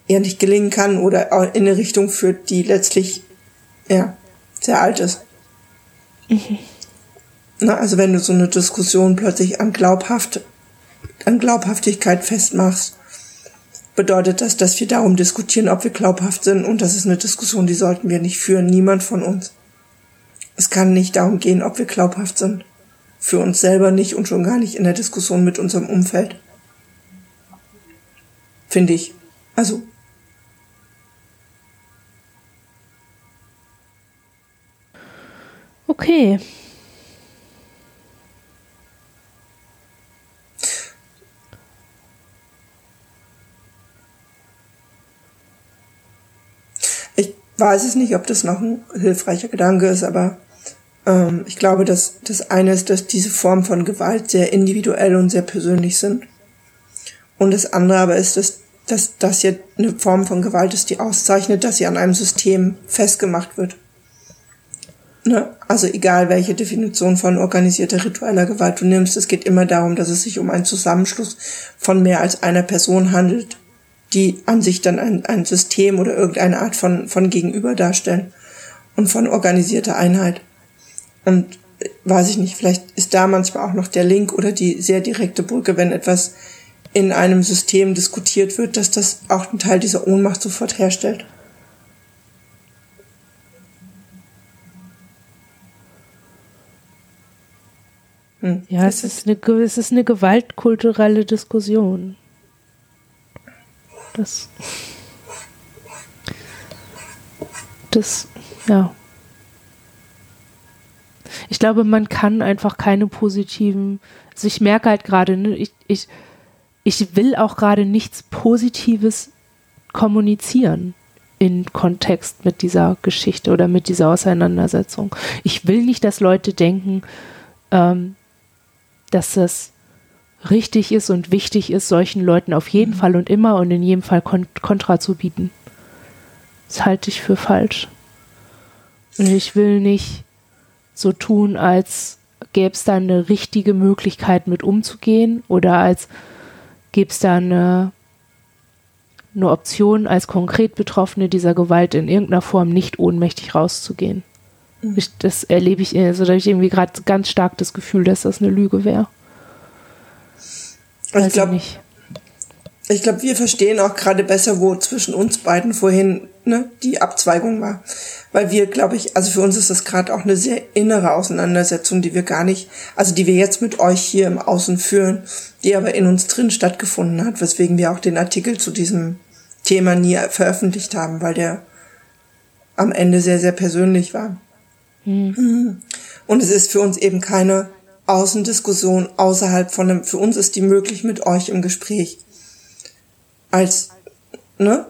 [SPEAKER 2] eher nicht gelingen kann oder in eine Richtung führt, die letztlich ja sehr alt ist. Mhm. Na, also wenn du so eine Diskussion plötzlich an glaubhaft, an Glaubhaftigkeit festmachst, bedeutet das, dass wir darum diskutieren, ob wir glaubhaft sind und das ist eine Diskussion, die sollten wir nicht führen, niemand von uns. Es kann nicht darum gehen, ob wir glaubhaft sind. Für uns selber nicht und schon gar nicht in der Diskussion mit unserem Umfeld. Finde ich. Also
[SPEAKER 1] Okay.
[SPEAKER 2] Ich, weiß es nicht, ob das noch ein hilfreicher Gedanke ist, aber ähm, ich glaube, dass das eine ist, dass diese Formen von Gewalt sehr individuell und sehr persönlich sind. Und das andere aber ist, dass, dass das hier eine Form von Gewalt ist, die auszeichnet, dass sie an einem System festgemacht wird. Ne? Also egal, welche Definition von organisierter ritueller Gewalt du nimmst, es geht immer darum, dass es sich um einen Zusammenschluss von mehr als einer Person handelt, die an sich dann ein, ein System oder irgendeine Art von, von Gegenüber darstellen und von organisierter Einheit. Und äh, weiß ich nicht, vielleicht ist da manchmal auch noch der Link oder die sehr direkte Brücke, wenn etwas in einem System diskutiert wird, dass das auch einen Teil dieser Ohnmacht sofort herstellt.
[SPEAKER 1] Hm. Ja, es ist, eine, es ist eine gewaltkulturelle Diskussion. Das. Das, ja. Ich glaube, man kann einfach keine positiven. Also ich merke halt gerade, ne, ich, ich, ich will auch gerade nichts Positives kommunizieren in Kontext mit dieser Geschichte oder mit dieser Auseinandersetzung. Ich will nicht, dass Leute denken, ähm, dass es richtig ist und wichtig ist, solchen Leuten auf jeden mhm. Fall und immer und in jedem Fall Kon Kontra zu bieten. Das halte ich für falsch. Und ich will nicht so tun, als gäbe es da eine richtige Möglichkeit mit umzugehen oder als gäbe es da eine, eine Option, als konkret Betroffene dieser Gewalt in irgendeiner Form nicht ohnmächtig rauszugehen. Mhm. Ich, das erlebe ich, also da habe ich irgendwie gerade ganz stark das Gefühl, dass das eine Lüge wäre.
[SPEAKER 2] Ich glaube, ich glaube, wir verstehen auch gerade besser, wo zwischen uns beiden vorhin ne, die Abzweigung war. Weil wir, glaube ich, also für uns ist das gerade auch eine sehr innere Auseinandersetzung, die wir gar nicht, also die wir jetzt mit euch hier im Außen führen, die aber in uns drin stattgefunden hat, weswegen wir auch den Artikel zu diesem Thema nie veröffentlicht haben, weil der am Ende sehr, sehr persönlich war. Mhm. Und es ist für uns eben keine Außendiskussion außerhalb von einem, für uns ist die möglich mit euch im Gespräch. Als, ne?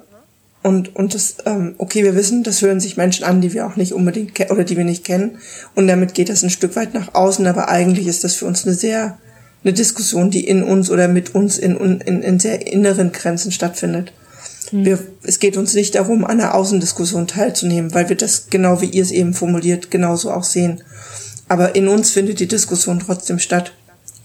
[SPEAKER 2] Und, und das, ähm, okay, wir wissen, das hören sich Menschen an, die wir auch nicht unbedingt kennen oder die wir nicht kennen. Und damit geht das ein Stück weit nach außen, aber eigentlich ist das für uns eine sehr, eine Diskussion, die in uns oder mit uns in, in, in sehr inneren Grenzen stattfindet. Wir, es geht uns nicht darum, an einer Außendiskussion teilzunehmen, weil wir das, genau wie ihr es eben formuliert, genauso auch sehen. Aber in uns findet die Diskussion trotzdem statt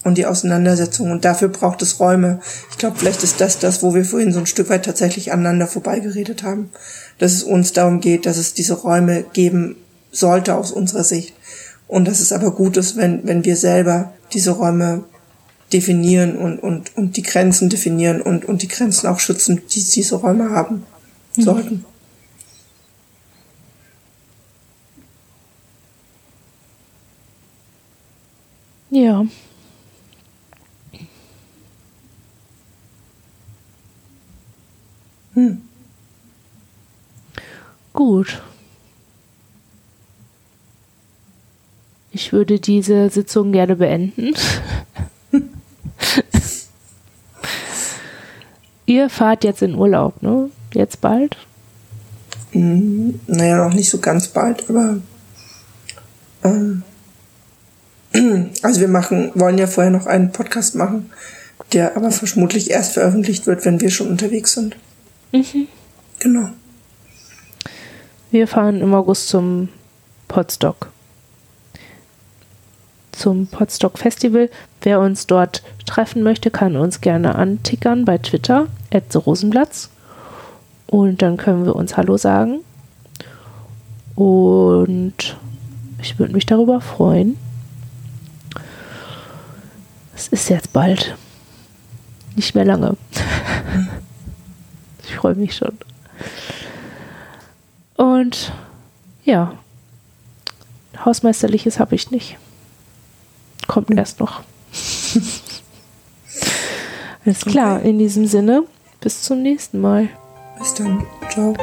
[SPEAKER 2] und die Auseinandersetzung. Und dafür braucht es Räume. Ich glaube, vielleicht ist das das, wo wir vorhin so ein Stück weit tatsächlich aneinander vorbeigeredet haben. Dass es uns darum geht, dass es diese Räume geben sollte aus unserer Sicht. Und dass es aber gut ist, wenn, wenn wir selber diese Räume definieren und, und, und die Grenzen definieren und, und die Grenzen auch schützen, die diese Räume haben mhm. sollten.
[SPEAKER 1] Ja. Hm. Gut. Ich würde diese Sitzung gerne beenden. Ihr fahrt jetzt in Urlaub, ne? Jetzt bald?
[SPEAKER 2] Hm, naja, noch nicht so ganz bald, aber ähm, also wir machen, wollen ja vorher noch einen Podcast machen, der aber vermutlich erst veröffentlicht wird, wenn wir schon unterwegs sind. Mhm. Genau.
[SPEAKER 1] Wir fahren im August zum Podstock. Zum Podstock Festival. Wer uns dort treffen möchte, kann uns gerne antickern bei Twitter, at Rosenplatz. Und dann können wir uns Hallo sagen. Und ich würde mich darüber freuen. Es ist jetzt bald. Nicht mehr lange. ich freue mich schon. Und ja, Hausmeisterliches habe ich nicht. Kommt erst noch. Alles klar, okay. in diesem Sinne, bis zum nächsten Mal.
[SPEAKER 2] Bis dann. Ciao.